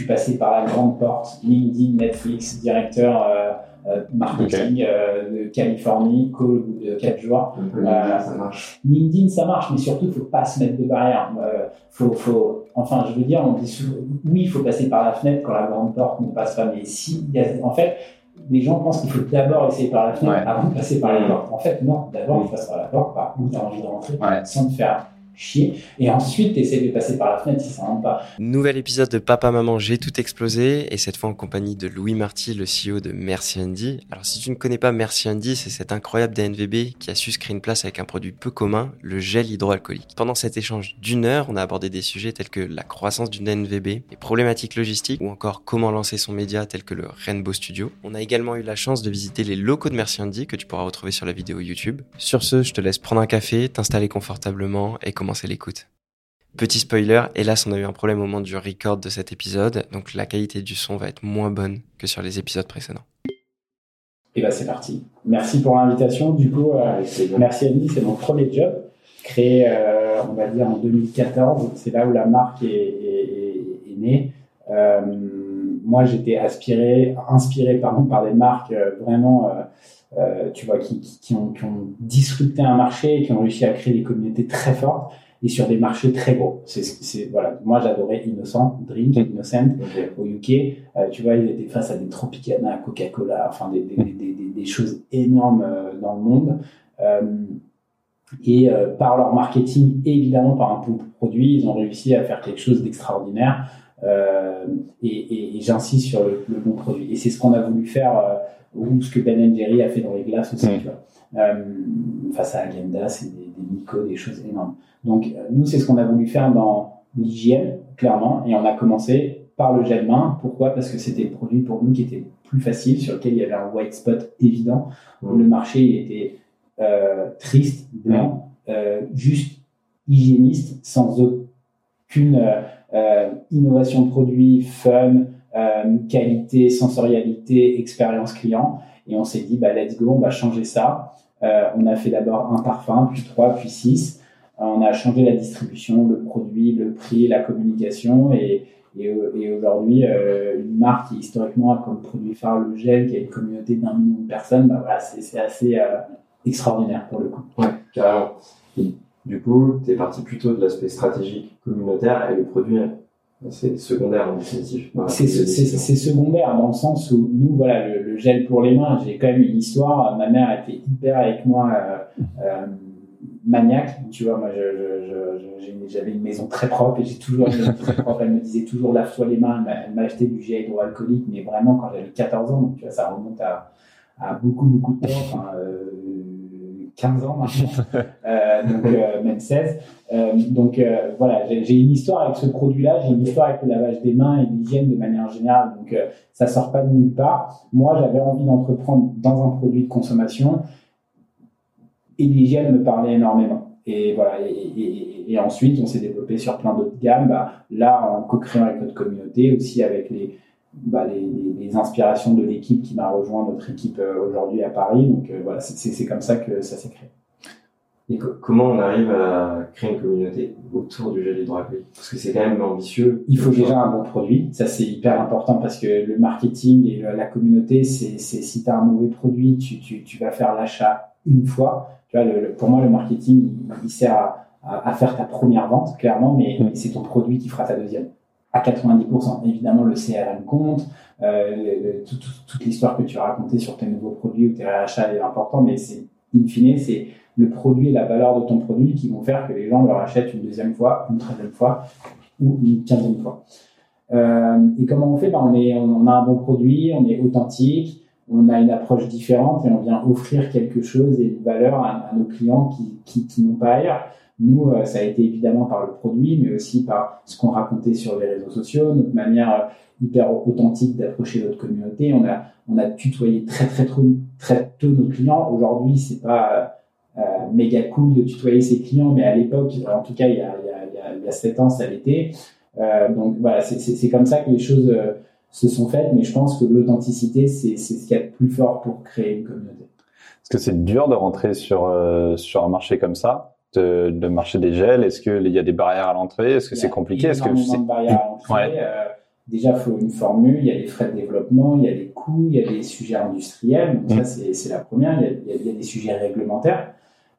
suis passé par la grande porte, LinkedIn, Netflix, directeur euh, marketing de Californie, call de 4 jours. ça marche. LinkedIn, ça marche, mais surtout, il faut pas se mettre de barrière. faut, faut, enfin, je veux dire, on dit souvent, oui, il faut passer par la fenêtre quand la grande porte ne passe pas, mais si, y a, en fait, les gens pensent qu'il faut d'abord essayer par la fenêtre avant de passer par la porte. En fait, non, d'abord, tu passes par la porte, par où tu as envie de rentrer, sans te faire chier. Et ensuite, tu de passer par la fenêtre si ça rentre pas. Nouvel épisode de Papa Maman, j'ai tout explosé. Et cette fois en compagnie de Louis Marty, le CEO de Merci Andy. Alors, si tu ne connais pas Merci Andy, c'est cet incroyable DNVB qui a su une place avec un produit peu commun, le gel hydroalcoolique. Pendant cet échange d'une heure, on a abordé des sujets tels que la croissance d'une DNVB, les problématiques logistiques ou encore comment lancer son média tel que le Rainbow Studio. On a également eu la chance de visiter les locaux de Merci Andy que tu pourras retrouver sur la vidéo YouTube. Sur ce, je te laisse prendre un café, t'installer confortablement et commencer l'écoute. Petit spoiler, hélas on a eu un problème au moment du record de cet épisode, donc la qualité du son va être moins bonne que sur les épisodes précédents. Et bah c'est parti. Merci pour l'invitation. Du coup, euh, merci Annie, c'est mon premier job, créé euh, on va dire en 2014. C'est là où la marque est, née. Euh, moi j'étais aspiré, inspiré pardon, par des marques vraiment tu vois, qui, qui, ont, qui, ont, disrupté un marché, qui ont réussi à créer des communautés très fortes et sur des marchés très gros. C'est, voilà. Moi, j'adorais Innocent, Drink. Innocent au UK. Euh, tu vois, ils étaient face à des Tropicana, Coca-Cola, enfin des, des, mm. des, des, choses énormes euh, dans le monde. Euh, et euh, par leur marketing, évidemment par un bon produit, ils ont réussi à faire quelque chose d'extraordinaire. Euh, et, et, et j'insiste sur le, le, bon produit. Et c'est ce qu'on a voulu faire, ou ce que Ben Jerry a fait dans les glaces aussi. Tu vois. face à Agenda, c'est des, des Nico, des choses énormes. Donc, euh, nous, c'est ce qu'on a voulu faire dans l'hygiène, clairement, et on a commencé par le gel main. Pourquoi? Parce que c'était le produit pour nous qui était plus facile, sur lequel il y avait un white spot évident. Mmh. Le marché était euh, triste, blanc, mmh. euh, juste hygiéniste, sans aucune euh, euh innovation de produit, fun, euh, qualité, sensorialité, expérience client. Et on s'est dit, bah, let's go, on va changer ça. on a fait d'abord un parfum, puis trois, puis six. On a changé la distribution, le produit, le prix, la communication et, aujourd'hui, euh, une marque qui historiquement a comme produit phare le gel, qui a une communauté d'un million de personnes, bah voilà, c'est assez euh, extraordinaire pour le coup. Ouais, carrément. du coup, tu es parti plutôt de l'aspect stratégique communautaire et le produit, c'est secondaire en définitive. C'est secondaire dans le sens où nous, voilà, le, gel pour les mains, j'ai quand même une histoire. Ma mère était hyper avec moi. Euh, maniaque. Tu vois, moi, j'avais une maison très propre et j'ai toujours une maison très propre. Elle me disait toujours lave-toi les mains. Elle m'a acheté du gel hydroalcoolique, mais vraiment quand j'avais 14 ans. Donc, tu vois, ça remonte à, à beaucoup, beaucoup de temps. Enfin, euh, 15 ans maintenant, euh, donc euh, même 16. Euh, donc voilà, j'ai une histoire avec ce produit-là, j'ai une histoire avec le lavage des mains et l'hygiène de manière générale. Donc ça sort pas de nulle part. Moi, j'avais envie d'entreprendre dans un produit de consommation et l'hygiène me parlait énormément. Et voilà. Et, ensuite, on s'est développé sur plein d'autres gammes. Bah, là, en co-créant avec notre communauté, aussi avec les, bah, les, inspirations de l'équipe qui m'a rejoint, notre équipe euh, aujourd'hui à Paris. Donc euh, voilà, c'est comme ça que ça s'est créé. Et comment on arrive à créer une communauté autour du gel hydroalcoolique? Parce que c'est quand même ambitieux. Il faut déjà un bon produit. Ça, c'est hyper important parce que le marketing et la communauté, c'est si tu as un mauvais produit, tu, tu, tu vas faire l'achat une fois tu vois, le, pour moi, le marketing, il, sert à, à, faire ta première vente, clairement, mais, mm. c'est ton produit qui fera ta deuxième. À 90%. Évidemment, le CRM compte, euh, toute l'histoire que tu as racontée sur tes nouveaux produits ou tes réachats est important, mais c'est, in fine, c'est le produit et la valeur de ton produit qui vont faire que les gens le rachètent une deuxième fois, une troisième fois ou une quinzième fois. Euh, et comment on fait? Ben on, a un bon produit, on est authentique, on a une approche différente et on vient offrir quelque chose et une valeur à, nos clients qui, n'ont pas ailleurs. Nous, euh, ça a été évidemment par le produit, mais aussi par ce qu'on racontait sur les réseaux sociaux, notre manière euh, hyper authentique d'approcher notre communauté. On a, on a tutoyé très très tôt, très tôt nos clients. Aujourd'hui, c'est pas euh, méga cool de tutoyer ses clients, mais à l'époque, en tout cas, il y a, il y a, 7 ans, ça l'était. Donc voilà, c'est comme ça que les choses se sont faites, mais je pense que l'authenticité, c'est ce qu'il y a de plus fort pour créer une communauté. Est-ce que c'est dur de rentrer sur, sur un marché comme ça, de, de marché des gels? Est-ce qu'il y a des barrières à l'entrée? Est-ce que c'est compliqué? Est-ce que c'est barrières à l'entrée. Euh, déjà, il faut une formule, il y a des frais de développement, il y a des coûts, il y a des sujets industriels. Donc, ça, c'est la première. Il y, a, il y, a, des sujets réglementaires.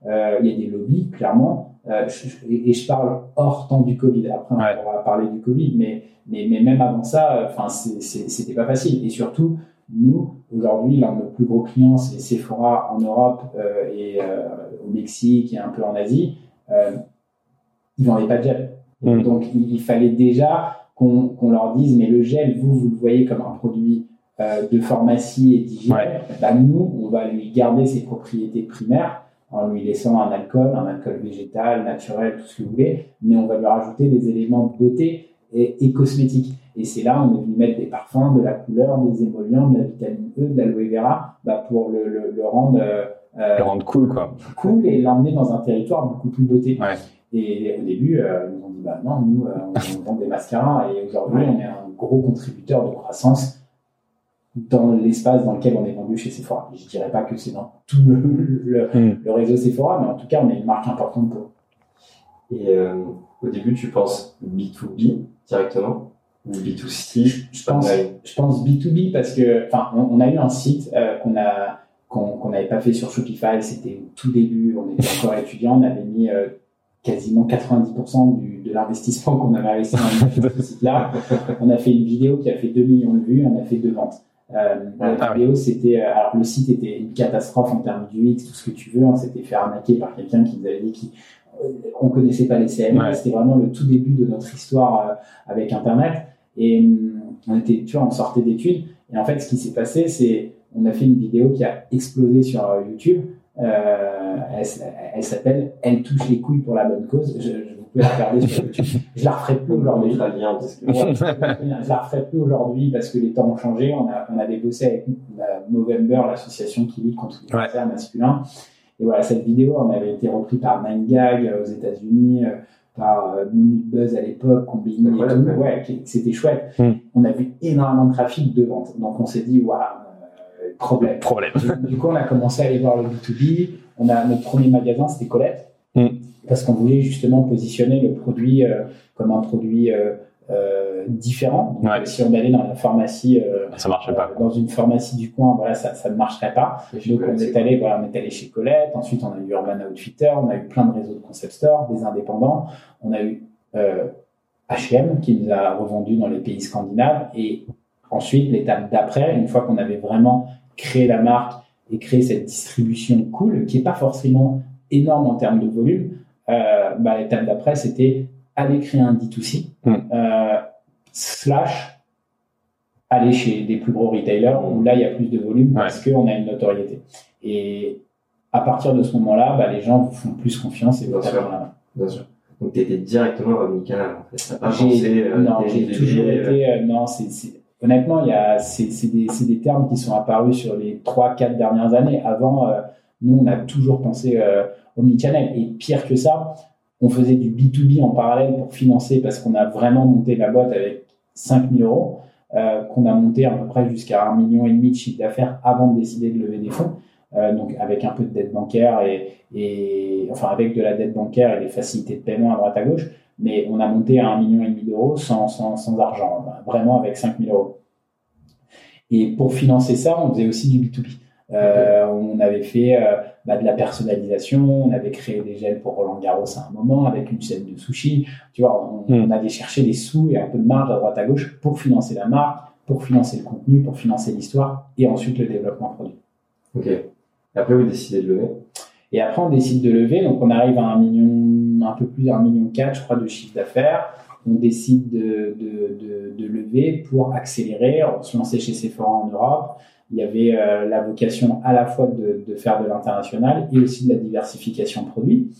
Euh, il y a des lobbies, clairement. Euh, et, je parle hors temps du Covid. Après, on va parler du Covid, mais, mais, mais même avant ça, enfin, c'était pas facile. Et surtout, nous, aujourd'hui, l'un de nos plus gros clients, c'est Sephora en Europe euh, et euh, au Mexique et un peu en Asie. Euh, ils vendaient pas de gel. Mm. Donc, il, fallait déjà qu'on leur dise, mais le gel, vous, vous le voyez comme un produit de pharmacie et d'hygiène. Bah, nous, on va lui garder ses propriétés primaires en lui laissant un alcool, un alcool végétal, naturel, tout ce que vous voulez, mais on va lui rajouter des éléments de beauté et, et cosmétiques. Et c'est là, on est venu mettre des parfums, de la couleur, des émollients, de la vitamine E, de l'aloe vera, bah pour le, le, le rendre, euh, le rendre cool, quoi. Cool et l'emmener dans un territoire beaucoup plus beauté. Ouais. Et au début, euh, ils nous ont dit, bah non, nous, euh, on vend des mascaras et aujourd'hui, on est un gros contributeur de croissance dans l'espace dans lequel on est vendu chez Sephora. Je dirais pas que c'est dans tout le, hmm. le, réseau Sephora, mais en tout cas, on est une marque importante pour. Et euh, au début, tu penses B2B directement? Ou B2C je, pense, je pense B2B parce que, enfin, on, a eu un site euh, qu'on a qu'on n'avait pas fait sur Shopify, c'était au tout début, on était encore étudiant, on avait mis euh, quasiment 90% du, de l'investissement qu'on avait investi dans ce site-là. On a fait une vidéo qui a fait 2 millions de vues, on a fait deux ventes. Euh, la ah vidéo, c'était, alors le site était une catastrophe en termes d'UX, tout ce que tu veux. On s'était fait arnaquer par quelqu'un qui nous avait dit qu'on euh, connaissait pas les CMS. C'était vraiment le tout début de notre histoire euh, avec Internet. Et on était, tu vois, on sortait d'études. Et en fait, ce qui s'est passé, c'est, on a fait une vidéo qui a explosé sur YouTube. Euh, elle, elle s'appelle Elle touche les couilles pour la bonne cause. Je, je vous pouvez la regarder sur YouTube. Je la referai plus aujourd'hui. je la referai plus aujourd'hui parce que les temps ont changé. On, a, on avait bossé avec la Movember, l'association qui lutte contre le cancer masculin. Et voilà, cette vidéo, on avait été repris par 9gag euh, aux États-Unis, euh, par euh, Minute Buzz à l'époque, Combini et tout. Ouais, c'était chouette. Hmm. On a vu énormément de trafic de vente. Donc on s'est dit, waouh, problème. Problème. Du, coup, on a commencé à aller voir le B2B. On a notre premier magasin, c'était Colette, mm. parce qu'on voulait justement positionner le produit euh, comme un produit euh, euh, différent. Donc, Si on allait dans la pharmacie, ça marchait pas. dans une pharmacie du coin, voilà, ça, ça ne marcherait pas. Donc on est allé, voilà, on est allé chez Colette. Ensuite, on a eu Urban Outfitter, on a eu plein de réseaux de concept stores, des indépendants. On a eu H&M qui nous a revendu dans les pays scandinaves et Ensuite, l'étape d'après, une fois qu'on avait vraiment créer la marque et créer cette distribution cool, qui est pas forcément énorme en termes de volume, euh, bah, l'étape d'après, c'était aller créer un D2C, hmm. euh, slash aller chez des plus gros retailers où là, il y a plus de volume parce qu'on a une notoriété. Et à partir de ce moment-là, bah, les gens vous font plus confiance et vous tapent la main. Bien sûr. Donc, tu étais directement omnicanal, en fait. pas pensé, euh, non, j'ai toujours été, euh, non, c'est, honnêtement, il y a, c'est, des, c'est des termes qui sont apparus sur les 3-4 dernières années. Avant, euh, nous, on a toujours pensé euh, omnichannel. Et pire que ça, on faisait du B2B en parallèle pour financer parce qu'on a vraiment monté la boîte avec 5000 euros, euh, qu'on a monté à peu près jusqu'à un million et demi de chiffre d'affaires avant de décider de lever des fonds. Euh, donc avec un peu de dette bancaire et, enfin avec de la dette bancaire et des facilités de paiement à droite à gauche mais on a monté à un million et demi d'euros sans, sans, sans, argent, vraiment avec 5000 euros. Et pour financer ça, on faisait aussi du B2B. Euh, on avait fait euh, bah, de la personnalisation, on avait créé des gels pour Roland Garros à un moment avec une chaîne de sushi. Tu vois, on, hmm. on allait chercher des sous et un peu de marge à droite à gauche pour financer la marque, pour financer le contenu, pour financer l'histoire et ensuite le développement produit. Ok. Et après, vous décidez de lever? Et après, on décide de lever. Donc, on arrive à un million un peu plus d'un million quatre, je crois, de chiffre d'affaires. On décide de, de, de, lever pour accélérer. On se lançait chez Sephora en Europe. Il y avait euh, la vocation à la fois de, de faire de l'international et aussi de la diversification produit.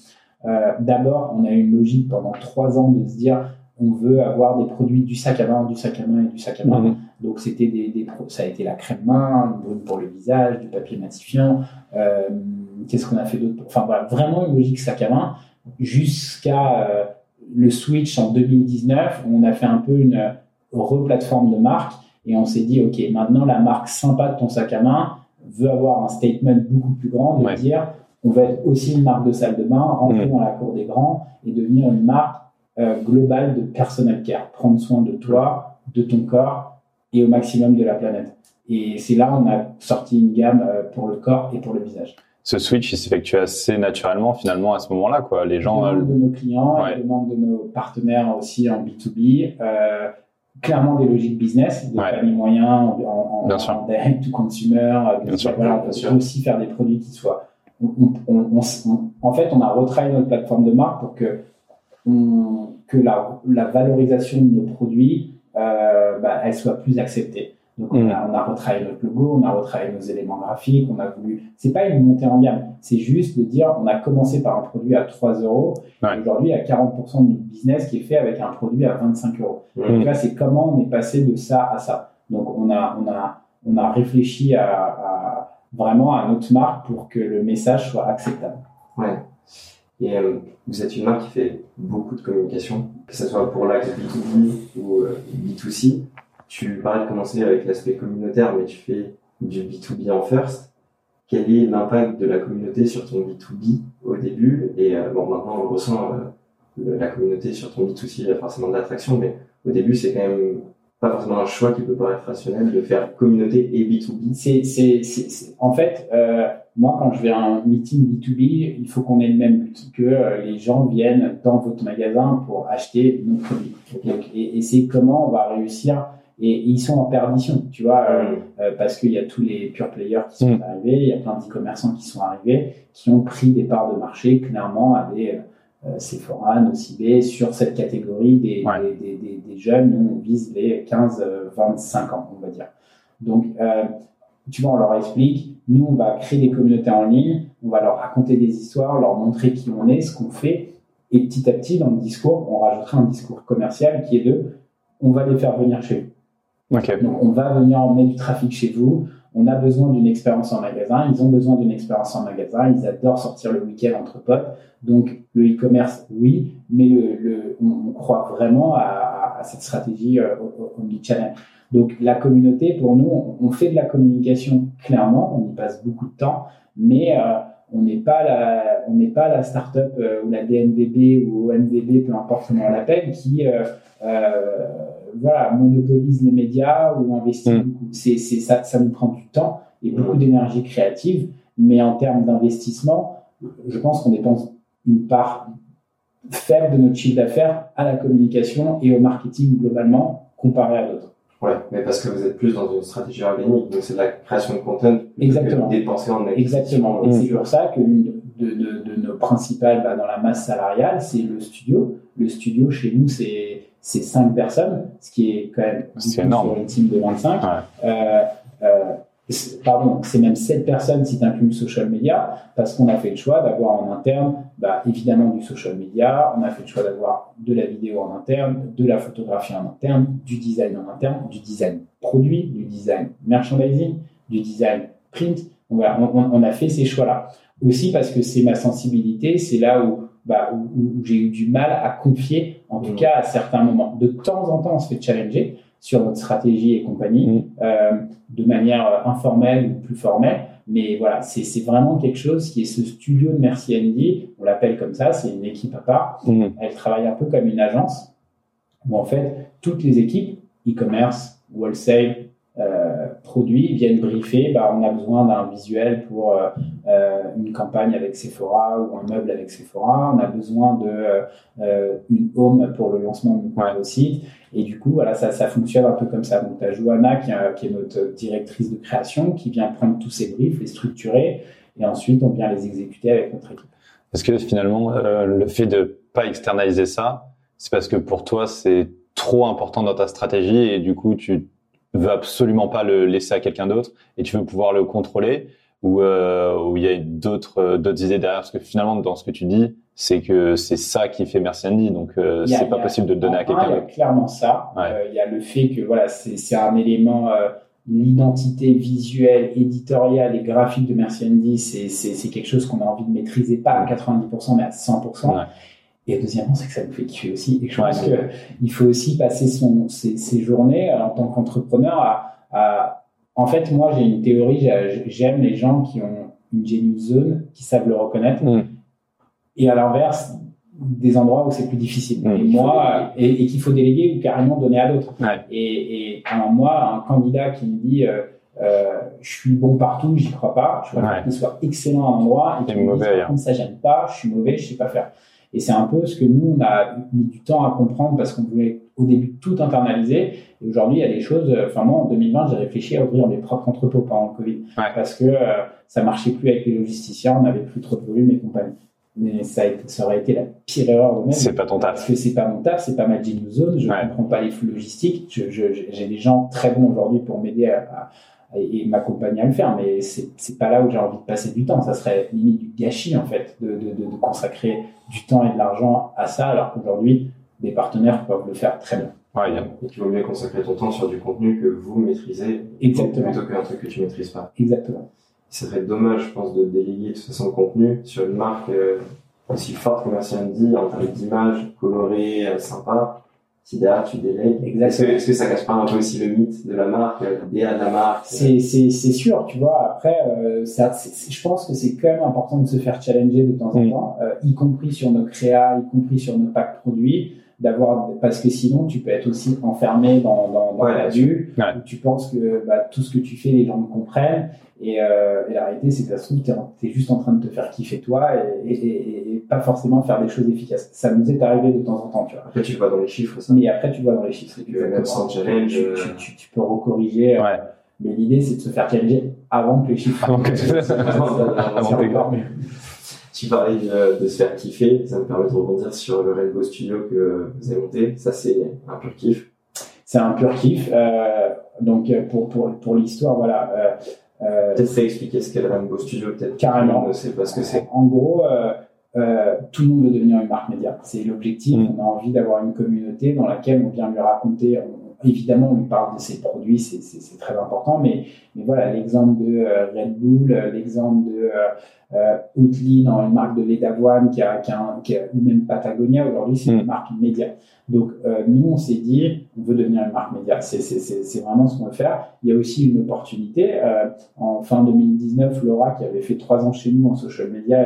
Euh, D'abord, on a eu une logique pendant trois ans de se dire on veut avoir des produits du sac à main, du sac à main et du sac à main. Mmh. Donc c'était des, des, ça a été la crème main, pour le visage, du papier matifiant. Euh, Qu'est-ce qu'on a fait d'autre Enfin voilà, vraiment une logique sac à main jusqu'à euh, le switch en 2019, où on a fait un peu une replateforme de marque et on s'est dit, OK, maintenant la marque sympa de ton sac à main veut avoir un statement beaucoup plus grand de dire, on va être aussi une marque de salle de bain, rentrer dans la cour des grands et devenir une marque euh, globale de personal care, prendre soin de toi, de ton corps et au maximum de la planète. Et c'est là on a sorti une gamme euh, pour le corps et pour le visage. Ce switch, il s'effectue assez naturellement finalement à ce moment-là, quoi. Les gens. demande de nos clients, ouais. demande de nos partenaires aussi en B2B. Euh, clairement des logiques business, des ouais. paniers moyens en, en, en direct to consumer. Bien sûr. Voilà, on peut aussi faire des produits qui soient. On, on, on, en fait, on a retravaillé notre plateforme de marque pour que, que la, la, valorisation de nos produits euh, bah, elle soit plus acceptée. Donc on, a, on a retravaillé notre logo, on a retravaillé nos éléments graphiques, on a voulu. C'est pas une montée en gamme, c'est juste de dire on a commencé par un produit à 3 euros. Ouais. Aujourd'hui, il y a 40% de notre business qui est fait avec un produit à 25 euros. Mmh. Donc là, c'est comment on est passé de ça à ça. Donc on a, on a, on a réfléchi à, à vraiment à notre marque pour que le message soit acceptable. Ouais. Et euh, vous êtes une marque qui fait beaucoup de communication, que ce soit pour l'axe B2B ou euh, B2C. Tu parlais de commencer avec l'aspect communautaire, mais tu fais du B2B en first. Quel est l'impact de la communauté sur ton B2B au début? Et euh, bon, maintenant on ressent euh, la communauté sur ton B2C, il y a forcément de l'attraction, mais au début c'est quand même pas forcément un choix qui peut paraître rationnel de faire communauté et B2B. C'est, c'est, c'est, en fait, euh, moi, quand je vais à un meeting B2B, il faut qu'on ait le même but, que euh, les gens viennent dans votre magasin pour acheter nos produits. Et c'est comment on va réussir. Et, et, ils sont en perdition, tu vois, euh, euh, parce qu'il y a tous les pure players qui sont Mm. arrivés, il y a plein d'e-commerçants qui sont arrivés, qui ont pris des parts de marché clairement à des euh, Sephora, Nocibé, sur cette catégorie des, Ouais. des, des, des, des jeunes. Nous, on vise les 15-25 ans, on va dire. Donc, euh, tu vois, on leur explique, nous, on va créer des communautés en ligne, on va leur raconter des histoires, leur montrer qui on est, ce qu'on fait, et petit à petit, dans le discours, on rajoutera un discours commercial qui est de, on va les faire venir chez vous. Ok. Donc, on va venir emmener du trafic chez vous. On a besoin d'une expérience en magasin. Ils ont besoin d'une expérience en magasin. Ils adorent sortir le week-end entre potes. Donc, le e-commerce, oui, mais le, le, on, on croit vraiment à, à, cette stratégie euh, omnichannel. Donc, la communauté, pour nous, on, on fait de la communication clairement. On y passe beaucoup de temps, mais euh, on n'est pas la, on n'est pas la start-up euh, ou la DNVB ou ONVB, peu importe comment on l'appelle, qui euh, euh, voilà, monopolise les médias ou investit Mm. beaucoup. C'est, ça, ça nous prend du temps et beaucoup d'énergie créative, mais en termes d'investissement, je pense qu'on dépense une part faible de notre chiffre d'affaires à la communication et au marketing globalement comparé à d'autres. Ouais, mais parce que vous êtes plus dans une stratégie organique, donc c'est de la création de content plutôt Exactement. que de dépenser en. Exactement. Et Mm. c'est pour ça que l'une de, de, de nos principales bah, dans la masse salariale, c'est le studio. Le studio chez nous, c'est c'est cinq personnes, ce qui est quand même C'est énorme. sur une team de 25. Ouais. Euh, euh, pardon, c'est même 7 personnes si tu inclus le social media, parce qu'on a fait le choix d'avoir en interne, bah, évidemment du social media, on a fait le choix d'avoir de la vidéo en interne, de la photographie en interne, du design en interne, du design produit, du design merchandising, du design print. On a fait ces choix-là. Aussi parce que c'est ma sensibilité, c'est là où, bah, où, où j'ai eu du mal à confier, en tout Mhm. cas à certains moments. De temps en temps, on se fait challenger sur notre stratégie et compagnie, Mhm. euh, de manière euh, informelle ou plus formelle. Mais voilà, c'est vraiment quelque chose qui est ce studio de Merci Andy, on l'appelle comme ça, c'est une équipe à part. Mhm. Elle travaille un peu comme une agence, où en fait, toutes les équipes, e-commerce, wholesale, euh, produits, viennent briefer, bah, on a besoin d'un visuel pour euh, euh, une campagne avec Sephora ou un meuble avec Sephora, on a besoin de euh, une home pour le lancement de notre Ouais. site. Et du coup, voilà, ça, ça fonctionne un peu comme ça. Donc, tu as Johanna, qui, est- qui est notre directrice de création, qui vient prendre tous ces briefs, les structurer, et ensuite, on vient les exécuter avec notre équipe. Est-ce que finalement, euh, le fait de pas externaliser ça, c'est parce que pour toi, c'est trop important dans ta stratégie et du coup, tu veux absolument pas le laisser à quelqu'un d'autre et tu veux pouvoir le contrôler ou euh, où il y a d'autres euh, d'autres idées derrière Parce que finalement, dans ce que tu dis, c'est que c'est ça qui fait Merci Andy, donc euh, Il c'est pas il a- possible de le donner à Un, quelqu'un Il y a d'autre. clairement ça. Ouais. Euh, il y a le fait que voilà, c'est c'est un élément, euh, l'identité visuelle, éditoriale et graphique de Merci Andy, c'est c'est- c'est quelque chose qu'on a envie de maîtriser, pas à 90%, mais à 100%. Ouais. Et deuxièmement, c'est que ça nous fait kiffer aussi. Et je pense ouais. qu'il faut aussi passer son, ses, ses journées euh, en tant qu'entrepreneur à, à- En fait, moi, j'ai une théorie, j'ai- j'aime les gens qui ont une genius zone, qui savent le reconnaître. Mm. Et à l'inverse, des endroits où c'est plus difficile. Mm. Et moi, et, et qu'il faut déléguer ou carrément donner à d'autres. Ouais. Et, moi, un candidat qui me dit euh, euh, je suis bon partout, j'y crois pas, je préfère Ouais. qu'il soit excellent à un endroit et qu'il me dise par contre ça j'aime pas, je suis mauvais, je sais pas faire. Et c'est un peu ce que nous on a mis du temps à comprendre parce qu'on voulait au début tout internaliser. Et aujourd'hui il y a des choses. euh, Enfin moi en 2020 j'ai réfléchi à ouvrir mes propres entrepôts pendant le Covid Ouais. parce que euh, ça marchait plus avec les logisticiens, on n'avait plus trop de volume et compagnie. Mais ça, a été- ça aurait été la pire erreur de même. C'est pas ton Parce taf. que c'est pas mon taf, c'est pas ma zone, je Ouais. comprends pas les flux logistiques. J'ai des gens très bons aujourd'hui pour m'aider à, à- et m'accompagner à le faire, mais c'est pas là où j'ai envie de passer du temps. Ça serait limite du gâchis en fait de, de, de, de consacrer du temps et de l'argent à ça, alors qu'aujourd'hui des partenaires peuvent le faire très bien. Ouais, Et qu'il vaut mieux consacrer ton temps sur du contenu que vous maîtrisez Exactement. plutôt qu'un truc que tu maîtrises pas. Exactement. Ce serait dommage, je pense, de déléguer de toute façon le contenu sur une marque euh, aussi forte que Merci Andy, en termes d'image, colorée, euh, sympa. Si derrière tu délègues, est-ce que, Exactement. est-ce que ça cache pas un peu aussi le mythe de la marque, euh, l'idéal de la marque C'est c'est- c'est sûr, tu vois. Après, euh, ça, c'est- c'est- je pense que c'est quand même important de se faire challenger de temps en temps, euh, y compris sur nos créas, y compris sur nos packs produits, d'avoir parce que sinon tu peux être aussi enfermé dans, dans, dans Ouais, bulle Ouais. où tu penses que bah, tout ce que tu fais les gens le comprennent et, euh, et la réalité c'est que ça se trouve t'es es juste en train de te faire kiffer toi et, et, et- et pas forcément faire des choses efficaces. Ça nous est arrivé de temps en temps, tu vois. Après, tu vois dans les chiffres, ça. Mais après tu vois dans les chiffres, C'est que même sans challenge, tu, euh, tu, tu, tu peux recorriger. euh, Ouais. mais l'idée, c'est de se faire challenger avant que les chiffres. Avant que- C'est avant Tu parlais de, de se faire kiffer, ça me permet de rebondir sur le Rainbow Studio que vous avez monté. Ça, c'est un pur kiff. C'est un pur kiff. Euh, donc, euh, pour, pour, pour l'histoire, voilà. Euh, Peut-être réexpliquer ce qu'est le Rainbow Studio, peut-être. Carrément. Ne sait pas ce que c'est. En gros, euh, tout le monde veut devenir une marque média. C'est l'objectif. Mm. On a envie d'avoir une communauté dans laquelle on vient lui raconter. on- évidemment, on lui parle de ses produits, c'est- très important. Mais, mais voilà, l'exemple de euh, Red Bull, euh, l'exemple de euh, euh, Oatly dans une marque de lait d'avoine, qui a, qui a qui a- ou même Patagonia aujourd'hui, c'est Mm. une marque média. Donc euh, nous, on s'est dit, on veut devenir une marque média. C'est- vraiment ce qu'on veut faire. Il y a aussi une opportunité. Euh, en fin 2019, Laura, qui avait fait trois ans chez nous en social media,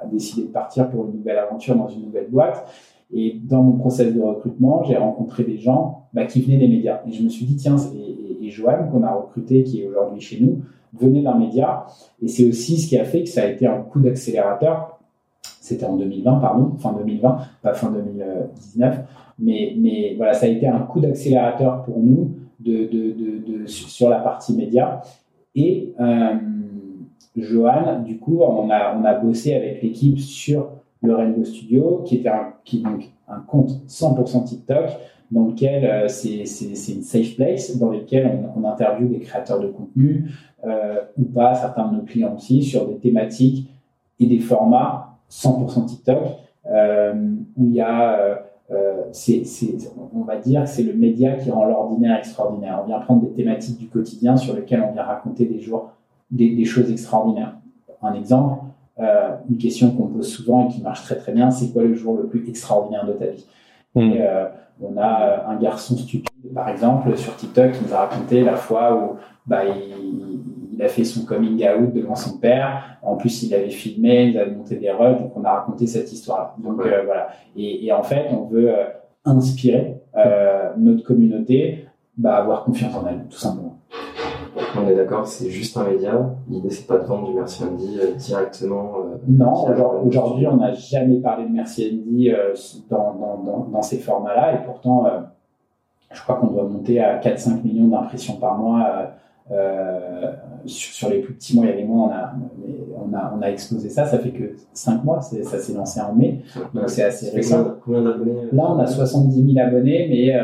a décidé de partir pour une nouvelle aventure dans une nouvelle boîte. Et dans mon process de recrutement, j'ai rencontré des gens bah, qui venaient des médias. Et je me suis dit, tiens, et, et, Joanne, qu'on a recruté, qui est aujourd'hui chez nous, venait d'un média. Et c'est aussi ce qui a fait que ça a été un coup d'accélérateur. C'était en 2020, pardon, fin 2020, pas fin 2019. Mais, voilà, ça a été un coup d'accélérateur pour nous sur la partie média. Et euh, Johan, du coup, on a, on a bossé avec l'équipe sur le Rainbow Studio, qui était un, est donc, un compte 100% TikTok, dans lequel euh, c'est une safe place, dans lequel on, interviewe des créateurs de contenu, euh, ou pas, certains de nos clients aussi, sur des thématiques et des formats 100% TikTok, euh, où il y a, on va dire, c'est le média qui rend l'ordinaire extraordinaire. On vient prendre des thématiques du quotidien sur lesquelles on vient raconter des jours, des choses extraordinaires. Un exemple, euh, une question qu'on pose souvent et qui marche très très bien, c'est quoi le jour le plus extraordinaire de ta vie? Mm. Et, euh, On a euh, un garçon stupide, par exemple, sur TikTok, qui nous a raconté la fois où bah, il, il a fait son coming out devant son père. En plus, il avait filmé, il avait monté des rushs, donc on a raconté cette histoire-là. Donc Ouais. euh, voilà. Et, et en fait, on veut euh, inspirer euh, notre communauté bah, à avoir confiance en elle, tout simplement. On est d'accord, c'est juste un média. L'idée, c'est pas de vendre du Merci Andy euh, directement. euh, Non, aujourd'hui, on n'a jamais parlé de Merci Andy euh, dans, dans, dans, dans ces formats-là, et pourtant, euh, je crois qu'on doit monter à 4-5 millions d'impressions par mois. sur, sur les plus petits mois, il y a des mois, on a, on a, on a explosé ça. Ça fait que 5 mois, ça s'est lancé en mai, donc c'est assez récent. combien- d'abonnés Là, on a 70 000 abonnés, mais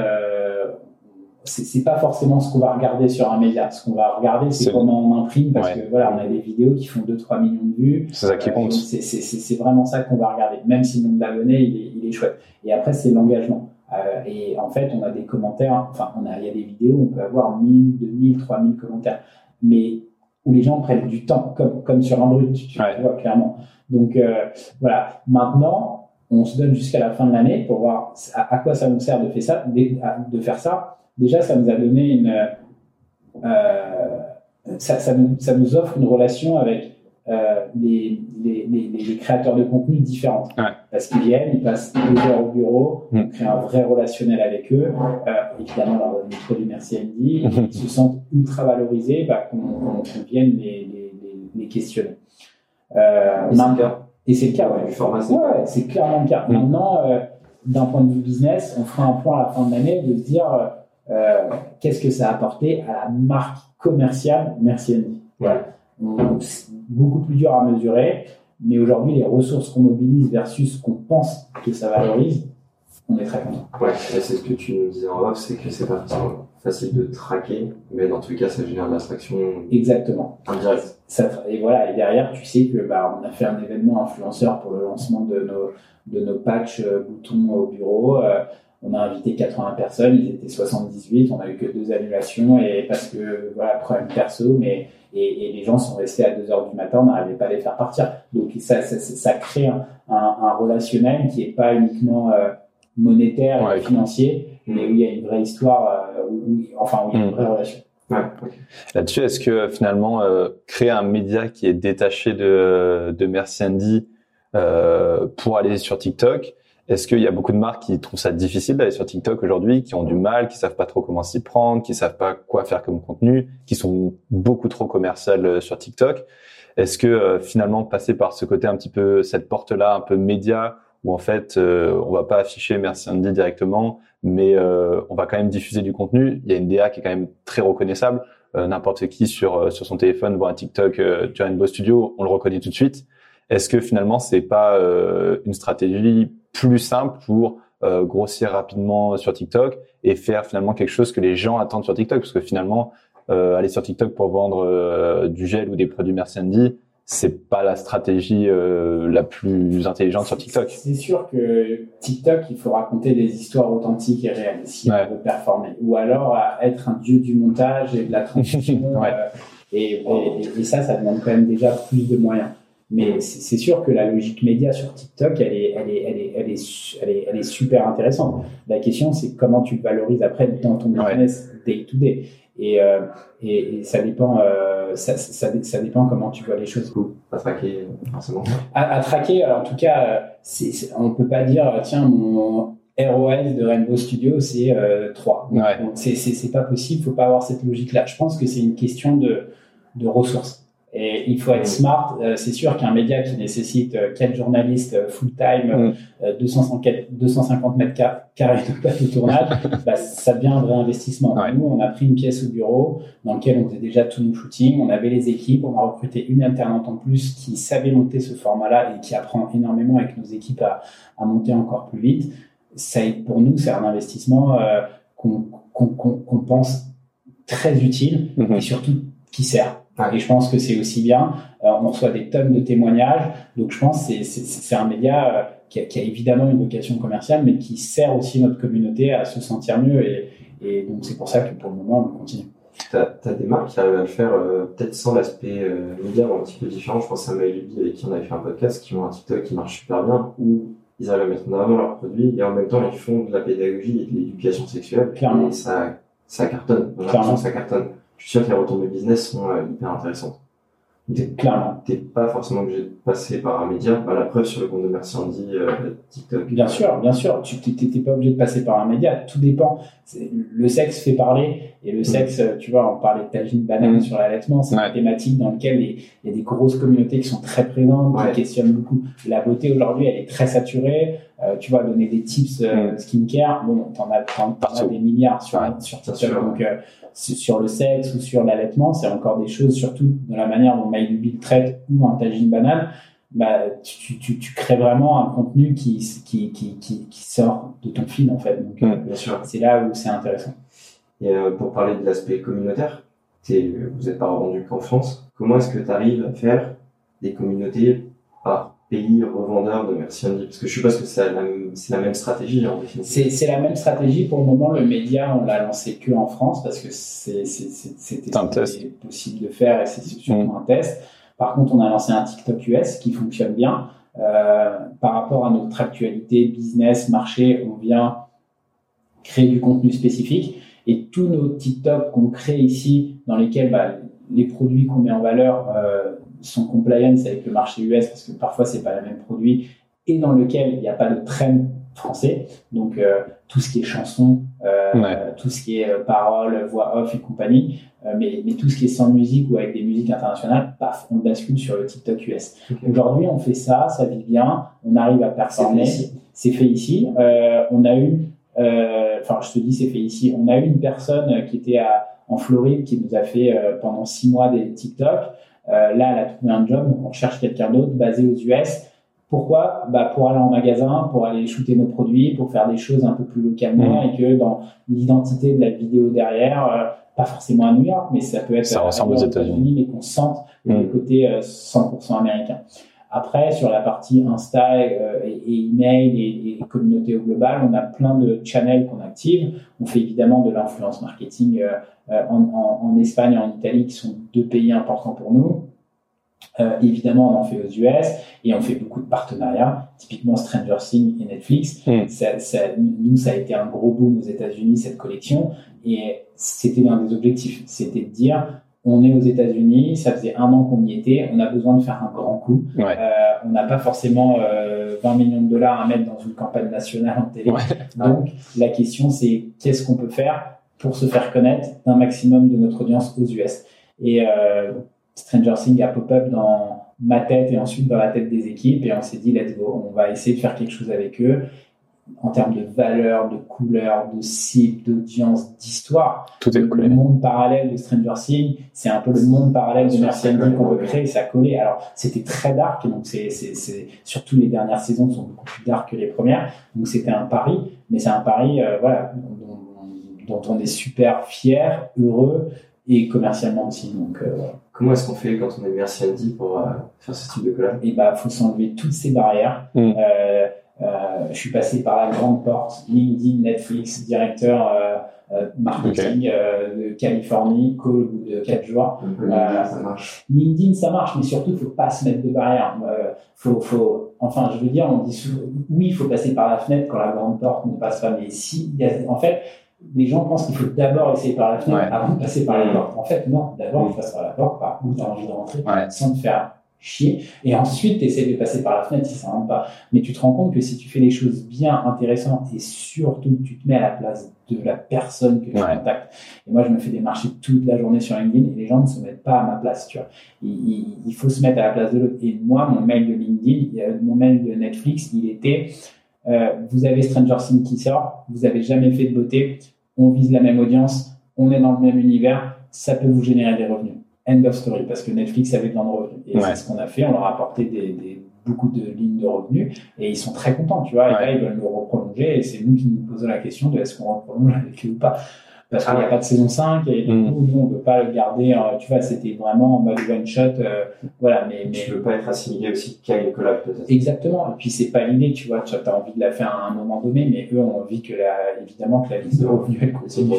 c'est pas forcément ce qu'on va regarder sur un média. Ce qu'on va regarder, c'est comment on imprime, parce Ouais. que voilà, on a des vidéos qui font 2-3 millions de vues. C'est ça qui Euh, compte. c'est- vraiment ça qu'on va regarder, même si le nombre d'abonnés, il est, il est chouette. Et après, c'est l'engagement. Euh, et en fait, on a des commentaires, enfin, on a, il y a des vidéos, on peut avoir 1000, 2000, 3000 commentaires, mais où les gens prennent du temps, comme, comme sur un brut, tu, Ouais. vois, clairement. Donc, euh, voilà. Maintenant, on se donne jusqu'à la fin de l'année pour voir à, à quoi ça nous sert de faire ça. De, de faire ça. Déjà, ça nous a donné une, euh, ça, ça, nous, ça nous offre une relation avec euh, les, les, les, les, créateurs de contenu différents. Ouais. Parce qu'ils viennent, ils passent deux heures au bureau, Mm. on crée un vrai relationnel avec eux. Euh, évidemment, leur donne des produits merci Andy, et Mhm. ils se sentent ultra valorisés, bah, qu'on qu'on vienne les, les, les, les questionner. Euh, Et c'est le cas. et c'est le cas, ouais. Du format, c'est- Ouais, c'est clairement le cas. Mm. Maintenant, euh, d'un point de vue business, on fera un point à la fin de l'année de se dire euh, qu'est-ce que ça a apporté à la marque commerciale Merci Andy. Voilà. On- C'est beaucoup plus dur à mesurer, mais aujourd'hui, les ressources qu'on mobilise versus ce qu'on pense que ça valorise, on est très content. Ouais, c'est ce que tu nous disais en off, c'est que c'est pas forcément facile de traquer, mais dans tous les cas, ça génère de l'attraction Exactement. indirecte. Ça, et voilà, et derrière, tu sais que bah, on a fait un événement influenceur pour le lancement de nos, de nos patchs euh, boutons au bureau. Euh, on a invité 80 personnes, ils étaient 78, on a eu que deux annulations et parce que voilà, problème perso, mais et, et les gens sont restés à 2 heures du matin, on n'arrivait pas à les faire partir. Donc ça, ça, ça- ça crée un, un, un relationnel qui est pas uniquement euh, monétaire Ouais. et financier, mais où il y a une vraie histoire, euh, où- où- enfin où il y a une Mm. vraie relation. Ouais. Là-dessus, est-ce que finalement, euh, créer un média qui est détaché de, de Merci Andy euh, pour aller sur TikTok, est-ce qu'il y a beaucoup de marques qui trouvent ça difficile d'aller sur TikTok aujourd'hui, qui ont du mal, qui savent pas trop comment s'y prendre, qui savent pas quoi faire comme contenu, qui sont beaucoup trop commerciales euh, sur TikTok? Est-ce que euh, finalement passer par ce côté un petit peu cette porte-là, un peu média, où en fait euh, on va pas afficher Merci Andy directement, mais euh, on va quand même diffuser du contenu? Il y a une DA qui est quand même très reconnaissable. Euh, N'importe qui sur euh, sur son téléphone voit un TikTok euh, du Rainbow Studio, on le reconnaît tout de suite. Est-ce que finalement c'est pas euh, une stratégie plus simple pour euh, grossir rapidement sur TikTok et faire finalement quelque chose que les gens attendent sur TikTok parce que finalement euh, aller sur TikTok pour vendre euh, du gel ou des produits Merci Andy, c'est pas la stratégie euh, la plus intelligente sur TikTok. C'est sûr que TikTok, il faut raconter des histoires authentiques et réelles si Ouais. on veut performer. Ou alors être un dieu du montage et de la transition. Ouais. euh, et, et- et ça, ça demande quand même déjà plus de moyens. Mais c'est sûr que la logique média sur TikTok, elle est, elle est, elle est, elle est, su- elle est, elle est super intéressante. La question, c'est comment tu le valorises après dans ton business day to day. Et, euh, et, ça dépend, euh, ça, dépend comment tu vois les choses. Pas traquer, forcément. À, à traquer, alors, en tout cas, euh, on peut pas dire, tiens, mon ROS de Rainbow Studio, c'est euh, 3. Donc, c'est, pas possible, faut pas avoir cette logique-là. Je pense que c'est une question de, de ressources. Et il faut être smart. Euh, c'est sûr qu'un média qui nécessite euh, quatre journalistes euh, full-time, Mm. euh, 250, 250 mètres car- carrés de plateau tournage, bah, ça devient un vrai investissement. Ouais. Nous, on a pris une pièce au bureau dans laquelle on faisait déjà tous nos shootings, on avait les équipes, on a recruté une alternante en plus qui savait monter ce format-là et qui apprend énormément avec nos équipes à, à monter encore plus vite. Ça, pour nous, c'est un investissement euh, qu'on pense très utile Mhm. et surtout qui sert. Et je pense que c'est aussi bien. Euh, on reçoit des tonnes de témoignages, donc je pense que c'est- un média euh, qui, a, qui a évidemment une vocation commerciale, mais qui sert aussi notre communauté à se sentir mieux. Et, et donc c'est pour ça que pour le moment, on continue. T'as as des marques qui arrivent à le faire euh, peut-être sans l'aspect euh, média ou un petit peu différent. Je pense à Maëlubi avec qui on avait fait un podcast qui ont un TikTok qui marche super bien où ils arrivent à mettre en avant leurs produits et en même temps ils font de la pédagogie et de l'éducation sexuelle. Clairement. Et ça, ça cartonne. Clairement. ça cartonne. Je suis sûr que les retombées business sont euh, hyper intéressantes. T'es Clairement. t'es pas forcément obligé de passer par un média. Bah, la preuve sur le compte de Merci Andy, euh, TikTok. Bien sûr, bien sûr. Tu n'es pas obligé de passer par un média. Tout dépend. C'est- Le sexe fait parler. Et le sexe, euh, tu vois, on parlait de tagine banane Mm. sur l'allaitement. C'est Ouais. une thématique dans laquelle il y a des grosses communautés qui sont très présentes, Ouais. qui questionnent beaucoup. La beauté aujourd'hui, elle est très saturée. Euh, tu vois, donner des tips euh, Mm. skincare, bon, t'en as, t'en- t'en as des milliards sur, Ouais, sur bien TikTok. sûr. Donc, euh, sur sur le sexe ou sur l'allaitement, c'est encore des choses, surtout dans la manière dont le traite ou un tagine banane bah, tu, tu, tu crées vraiment un contenu qui, qui, qui, qui, qui sort de ton fil, en fait. Donc, Mm. euh, Bien sûr. c'est là où c'est intéressant. Et euh, pour parler de l'aspect communautaire, t'es- vous n'êtes pas revendu qu'en France. Comment est-ce que tu arrives à faire des communautés pays revendeur de Merci Andy Parce que je suppose que c'est la, même- c'est la même stratégie en définitive. C'est c'est la même stratégie. Pour le moment, le média, on l'a lancé que en France parce que c'est- c'est- c'est- c'était possible de faire et c'est surtout Mm. un test. Par contre, on a lancé un TikTok US qui fonctionne bien. Euh, par rapport à notre actualité, business, marché, on vient créer du contenu spécifique. Et tous nos TikTok qu'on crée ici, dans lesquels bah, les produits qu'on met en valeur euh, son compliance avec le marché US, parce que parfois c'est pas le même produit, et dans lequel il n'y a pas de trend français. Donc euh, tout ce qui est chanson, euh, tout ce qui est euh, paroles, voix off et compagnie, mais, mais, tout ce qui est sans musique ou avec des musiques internationales, paf, on bascule sur le TikTok US. Aujourd'hui, on fait ça, ça vit bien, on arrive à performer. C'est fait ici. on a eu, enfin je te dis c'est fait ici, on a eu une personne qui était à, en Floride qui nous a fait pendant six mois des TikTok. Là, elle a trouvé un job, donc on cherche quelqu'un d'autre basé aux US pourquoi? Bah Pour aller en magasin, pour aller shooter nos produits, pour faire des choses un peu plus localement mmh. et que dans l'identité de la vidéo derrière, euh, pas forcément à New York, mais ça peut être ça ressemble aux États-Unis, mais qu'on sente le mmh. côté 100% euh, américain. Après, sur la partie Insta euh, et, et, email et, et, communauté au global, on a plein de channels qu'on active. On fait évidemment de l'influence marketing en, en, en Espagne et en Italie, qui sont deux pays importants pour nous. Euh, évidemment, on en fait aux US et on fait beaucoup de partenariats, typiquement Stranger Things et Netflix. Hmm. Ça, ça, nous, ça a été un gros boom aux États-Unis, cette collection, et c'était l'un des objectifs. C'était de dire, on est aux États-Unis, ça faisait un an qu'on y était, on a besoin de faire un grand coup. Euh, on n'a pas forcément euh, 20 millions de dollars à mettre dans une campagne nationale en télé. Donc, la question, c'est qu'est-ce qu'on peut faire pour se faire connaître d'un maximum de notre audience aux US. Et euh, Stranger Things a pop-up dans ma tête et ensuite dans la tête des équipes et on s'est dit let's go, on va essayer de faire quelque chose avec eux en termes de valeur, de couleur, de cible, d'audience, d'histoire. Tout est le, le monde parallèle de Stranger Things, c'est un peu le monde parallèle de Merci qu'on veut créer, ça collait. Alors c'était très dark, donc c'est, c'est, c'est surtout les dernières saisons sont beaucoup plus dark que les premières, donc c'était un pari, mais c'est un pari, euh, voilà, dont, dont, on est super fier, heureux et commercialement aussi. Donc euh, Comment est-ce qu'on fait quand on est Merci Andy pour euh, faire ce type de collab? Eh bah, faut s'enlever toutes ces barrières. Mm. Euh, je suis passé par la grande porte LinkedIn, Netflix, directeur euh, euh marketing de Californie, call au bout de 4 jours. LinkedIn, ça marche. LinkedIn, ça marche, mais surtout, il faut pas se mettre de barrières. faut, faut, enfin, je veux dire, on dit souvent, oui, il faut passer par la fenêtre quand la grande porte ne passe pas, mais si, y a, en fait, les gens pensent qu'il faut d'abord essayer par la fenêtre avant de passer par la porte. En fait, non, d'abord, tu passes par la porte, par où tu as envie de rentrer, sans te faire chier. Et ensuite, tu essaies de passer par la fenêtre si ça ne rentre pas. Mais tu te rends compte que si tu fais les choses bien intéressantes et surtout tu te mets à la place de la personne que tu contactes. Et moi, je me fais des marchés toute la journée sur LinkedIn et les gens ne se mettent pas à ma place, tu vois. Il, il faut se mettre à la place de l'autre. Et moi, mon mail de LinkedIn, mon mail de Netflix, il était, euh, vous avez Stranger Things qui sort, vous avez jamais fait de beauté, on vise la même audience, on est dans le même univers, ça peut vous générer des revenus. End of story, parce que Netflix avait besoin de revenus. Et c'est ce qu'on a fait, on leur a apporté des, beaucoup de lignes de revenus et ils sont très contents, tu vois. Et là, ils veulent nous reprolonger et c'est nous qui nous posons la question de est-ce qu'on reprolonge avec eux ou pas parce qu'il n'y a pas de saison 5 et du mm. coup, nous, on ne veut pas le garder. Tu vois, c'était vraiment en mode one shot. Euh, voilà, mais, mais. Tu veux pas être assimilé aussi qu'à une collab, peut-être. Exactement. Et puis, c'est pas l'idée, tu vois. Tu as envie de la faire à un moment donné, mais eux ont envie que la, évidemment, que la liste de revenus, elle continue.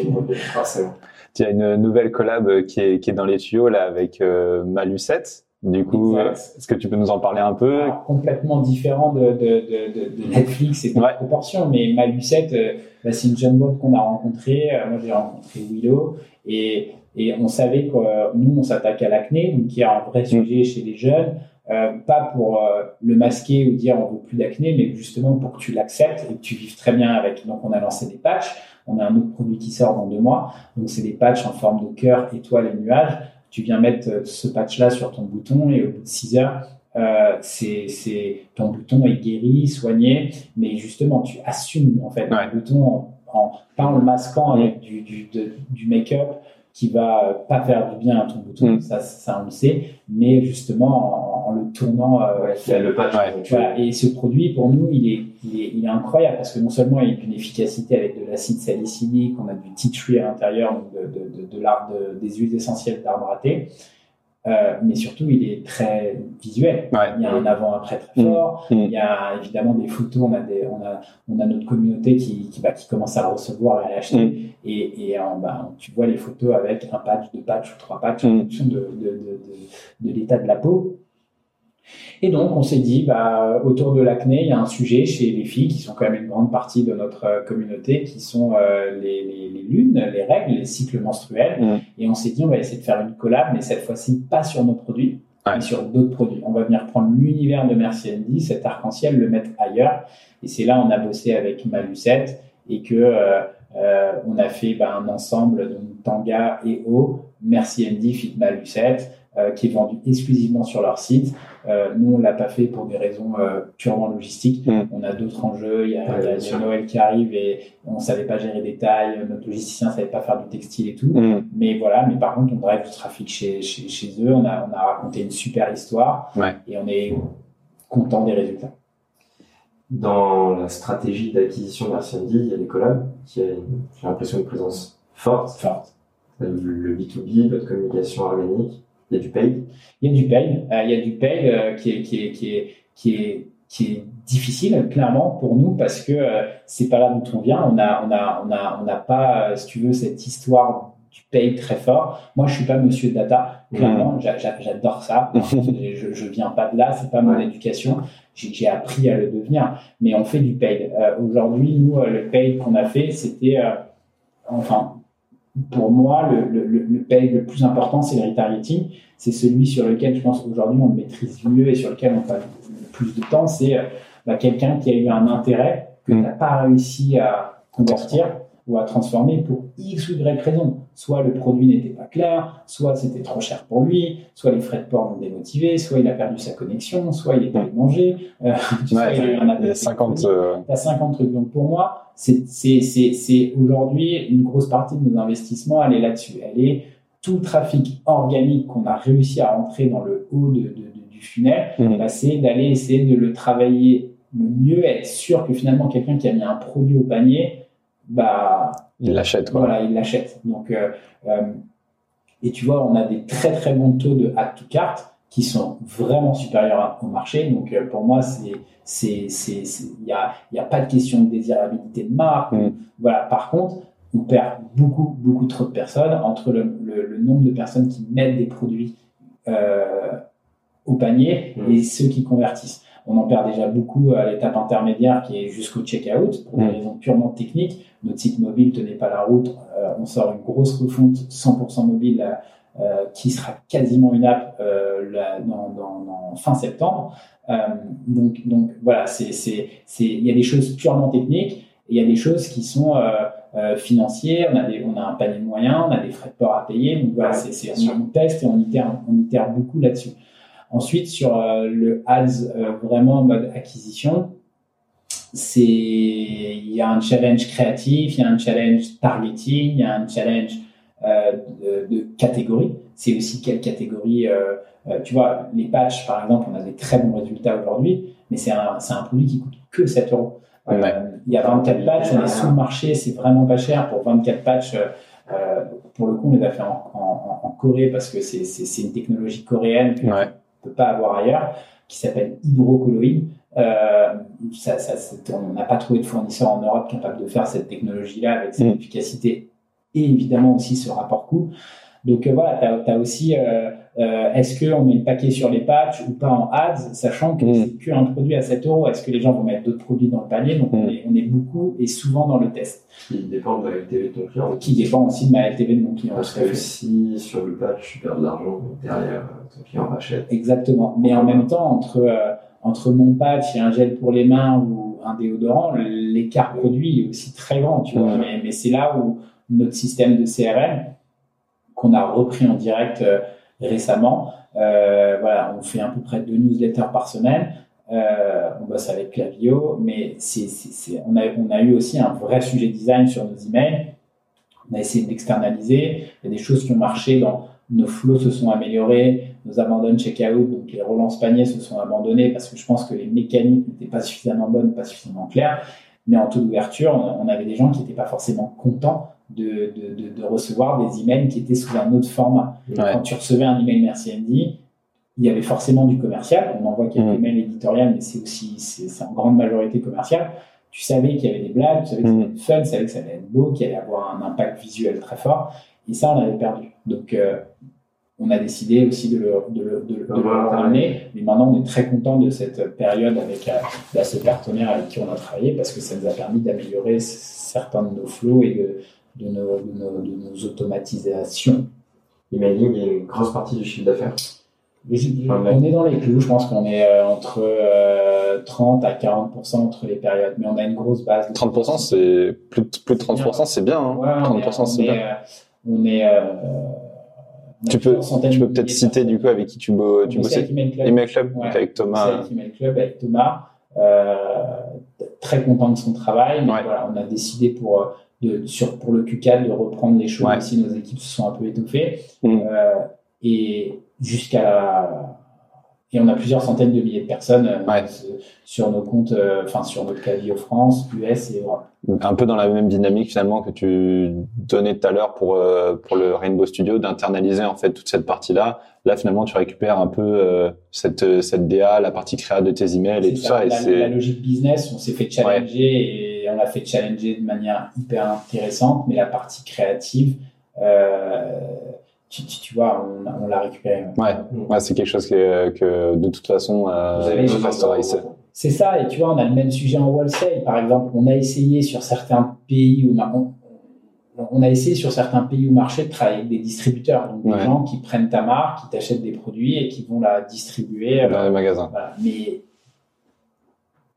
Tu as une nouvelle collab qui est, qui est dans les tuyaux, là, avec euh, Malucette. Du coup, est-ce que tu peux nous en parler un peu? Complètement différent de, de, de, de, Netflix et de ouais. proportions, mais Malucette, euh, bah, c'est une jeune boîte qu'on a rencontrée. Euh, moi, j'ai rencontré Willow et, et on savait que euh, nous, on s'attaque à l'acné, donc qui est un vrai mm. sujet chez les jeunes. Euh, pas pour le masquer ou dire on veut plus d'acné, mais justement pour que tu l'acceptes et que tu vives très bien avec. Donc on a lancé des patchs. On a un autre produit qui sort dans deux mois. Donc c'est des patchs en forme de cœur, étoile et nuage tu viens mettre euh, ce patch-là sur ton bouton et au bout de 6 heures, euh, c'est, ton bouton est guéri, soigné, mais justement, tu assumes en fait le bouton en, en, pas en le masquant avec du, du, du make-up qui va pas faire du bien à ton bouton, mm. ça, ça on le sait, mais justement en, le tournant. Euh, le patch. Voilà. Et ce produit, pour nous, il est, il est, il est, incroyable parce que non seulement il a une efficacité avec de l'acide salicylique, on a du tea tree à l'intérieur, donc de, de, de, de, de des huiles essentielles d'arbre à thé, euh, mais surtout, il est très visuel. Il y a un avant-après très mm. fort. Mm. Il y a évidemment des photos. On a, des, on a, on a notre communauté qui, qui, bah, qui commence à recevoir et à acheter. Mm. Et, et bah, tu vois les photos avec un patch, deux patchs ou trois patchs en fonction de, de, de, de l'état de la peau. Et donc, on s'est dit, bah, autour de l'acné, il y a un sujet chez les filles qui sont quand même une grande partie de notre euh, communauté, qui sont euh, les, les, les, lunes, les règles, les cycles menstruels. Mm. Et on s'est dit, on va essayer de faire une collab, mais cette fois-ci pas sur nos produits, mais sur d'autres produits. On va venir prendre l'univers de Merci Andy, cet arc-en-ciel, le mettre ailleurs. Et c'est là on a bossé avec Malucette et que euh, euh, on a fait bah, un ensemble de Tanga et O, Merci Andy, Fit Malucette, euh, qui est vendu exclusivement sur leur site. Euh, nous, on l'a pas fait pour des raisons euh, purement logistiques. Mm. On a d'autres enjeux. Il y a, Ouais, il y a. Noël qui arrive et on savait pas gérer des tailles. Notre logisticien savait pas faire du textile et tout. Mm. Mais voilà, mais par contre, on drive du trafic chez, chez, chez eux. On a, on a raconté une super histoire Ouais. et on est content des résultats. Dans la stratégie d'acquisition d'Airbnb, il y a des collabs qui a, j'ai l'impression, une présence forte. Forte. Le B2B, votre communication organique, il y a du paid. Il y a du. Euh, il y a du euh, qui, est, qui, est, qui, est, qui, est, qui est difficile, clairement, pour nous, parce que euh, c'est pas là d'où on vient. On n'a on a, on a, on a pas, euh, si tu veux, cette histoire du paid très fort. Moi, je suis pas monsieur data. Clairement, j'a- j'a- j'adore ça. je, je viens pas de là, c'est pas mon Ouais. éducation. J'ai appris à le devenir, mais on fait du paid. Euh, Aujourd'hui, nous, euh, le paid qu'on a fait, c'était, euh, enfin, pour moi, le, le, le plus important, c'est le retargeting. C'est celui sur lequel je pense aujourd'hui on le maîtrise mieux et sur lequel on passe le plus de temps. C'est euh, bah, quelqu'un qui a eu un intérêt que Mm. tu n'as pas réussi à convertir ou à transformer pour X ou Y raison. Soit le produit n'était pas clair, soit c'était trop cher pour lui, soit les frais de port l'ont démotivé, soit il a perdu sa connexion, soit il est allé manger. euh, tu sais, Ouais, il a eu un il y appel a 50. téléphonique euh, tu as 50 trucs. Donc pour moi, c'est aujourd'hui une grosse partie de nos investissements, elle est là-dessus. Elle est tout le trafic organique qu'on a réussi à rentrer dans le haut de, de- de- du funnel, Mhm. bah, c'est d'aller essayer de le travailler le mieux, être sûr que finalement quelqu'un qui a mis un produit au panier, bah il l'achète, voilà, il l'achète. Donc, euh, euh, et tu vois, on a des très très bons taux de add to cart qui sont vraiment supérieurs au marché. Donc, euh, pour moi, c'est c'est il y a il y a pas de question de désirabilité de marque. Mm. Voilà. Par contre, on perd beaucoup beaucoup trop de personnes entre le, le, le nombre de personnes qui mettent des produits au panier Mm. et ceux qui convertissent. On en perd déjà beaucoup à l'étape intermédiaire qui est jusqu'au checkout pour des Mm. raisons purement techniques. Notre site mobile tenait pas la route. Euh, on sort une grosse refonte 100% mobile euh, qui sera quasiment une app euh, là, dans, dans, dans fin septembre. Donc, donc voilà, c'est c'est c'est il y a des choses purement techniques et il y a des choses qui sont financières. On a des on a un panier de moyens, on a des frais de port à payer. Donc voilà, c'est c'est on, teste et on itère on itère beaucoup là-dessus. Ensuite, sur le ads vraiment en mode acquisition, c'est il y a un challenge créatif, il y a un challenge targeting, il y a un challenge euh, de, de catégorie. C'est aussi quelle catégorie. euh, euh, tu vois, les patchs, par exemple, on a des très bons résultats aujourd'hui, mais c'est un, produit qui coûte que 7 euros. Ouais. Il y a 24 patchs, on est sous le marché, c'est vraiment pas cher pour 24 patchs. pour le coup, on les a fait en, en- en Corée parce que c'est- une technologie coréenne que Ouais. peut pas avoir ailleurs, qui s'appelle hydrocolloïde. Euh, ça, ça, c'est- on n'a pas trouvé de fournisseur en Europe capable de faire cette technologie-là avec cette Mm. efficacité et évidemment aussi ce rapport coût. Donc euh, voilà, tu as, aussi, euh, euh, est-ce qu'on met le paquet sur les patchs ou pas en ads, sachant que Mm. c'est qu'un produit à 7 euros, est-ce que les gens vont mettre d'autres produits dans le panier? Donc on, Mm. est, on est beaucoup et souvent dans le test, qui dépend de la LTV de ton client. qui dépend aussi de ma LTV de mon client. Parce que fait. si sur le patch tu perds de l'argent, derrière ton client rachète. Exactement. Mais en même temps, entre, euh, entre mon patch et un gel pour les mains ou un déodorant, l'écart produit est aussi très grand, tu vois. Ouais. Mais, mais c'est là où notre système de CRM, qu'on a repris en direct euh, récemment, euh, voilà, on fait à peu près deux newsletters par semaine. Euh, on bosse avec Clavio, mais c'est, c'est, c'est- on, a, on a eu aussi un vrai sujet design sur nos emails. On a essayé d'externaliser. Il y a des choses qui ont marché dans nos flows se sont améliorés, nos abandons checkout, donc les relances paniers se sont abandonnés parce que je pense que les mécaniques n'étaient pas suffisamment bonnes, pas suffisamment claires. Mais en taux d'ouverture, on, avait des gens qui n'étaient pas forcément contents de, de, de, de recevoir des emails qui étaient sous un autre format. Ouais. Quand tu recevais un email Merci Andy, il y avait forcément du commercial. On envoie quelques Mm. mails éditoriaux, mais c'est aussi, c'est c'est en grande majorité commercial. Tu savais qu'il y avait des blagues, tu savais que ça allait être fun, tu savais que ça allait être beau, qu'il allait avoir un impact visuel très fort. Et ça, on avait perdu. Donc, euh, on a décidé aussi de le, de le, de le- de le Voilà. ramener. Mais maintenant, on est très content de cette période avec euh, bah, ce partenaire avec qui on a travaillé parce que ça nous a permis d'améliorer certains de nos flows et de, de, nos, de, nos, de nos automatisations. L'emailing est une grosse partie du chiffre d'affaires. On est dans les clous, je pense qu'on est euh, entre 30 à 40% entre les périodes, mais on a une grosse base. 30%, c'est plus, de, plus de 30%, c'est bien. Hein. 30%, c'est bien. on est tu peux, tu peux peut-être citer du coup avec qui tu, tu bossais avec Email Club, Email Club avec Thomas. Avec Email Club, avec Thomas. Euh, très content de son travail, mais voilà, on a décidé pour euh, de, sur, pour le Q4 de reprendre les choses aussi. Nos équipes se sont un peu étouffées. Mm. Euh, et jusqu'à et on a plusieurs centaines de milliers de personnes euh, sur nos comptes, euh, enfin sur notre Cavio France, US et Europe. Un peu dans la même dynamique finalement que tu donnais tout à l'heure pour euh, pour le Rainbow Studio, d'internaliser en fait toute cette partie-là. Là finalement tu récupères un peu cette cette DA, la partie créa de tes emails et tout ça. et c'est la logique business, on s'est fait challenger et on l'a fait challenger de manière hyper intéressante, mais la partie créative. Euh, tu, tu, vois, on, on l'a récupéré. Ouais, ouais c'est quelque chose que, que, de toute façon, euh, C'est ça, et tu vois, on a le même sujet en wholesale. Par exemple, on a essayé sur certains pays où on, on a essayé sur certains pays ou marchés de travailler avec des distributeurs, donc des gens qui prennent ta marque, qui t'achètent des produits et qui vont la distribuer dans les magasins. Voilà. Mais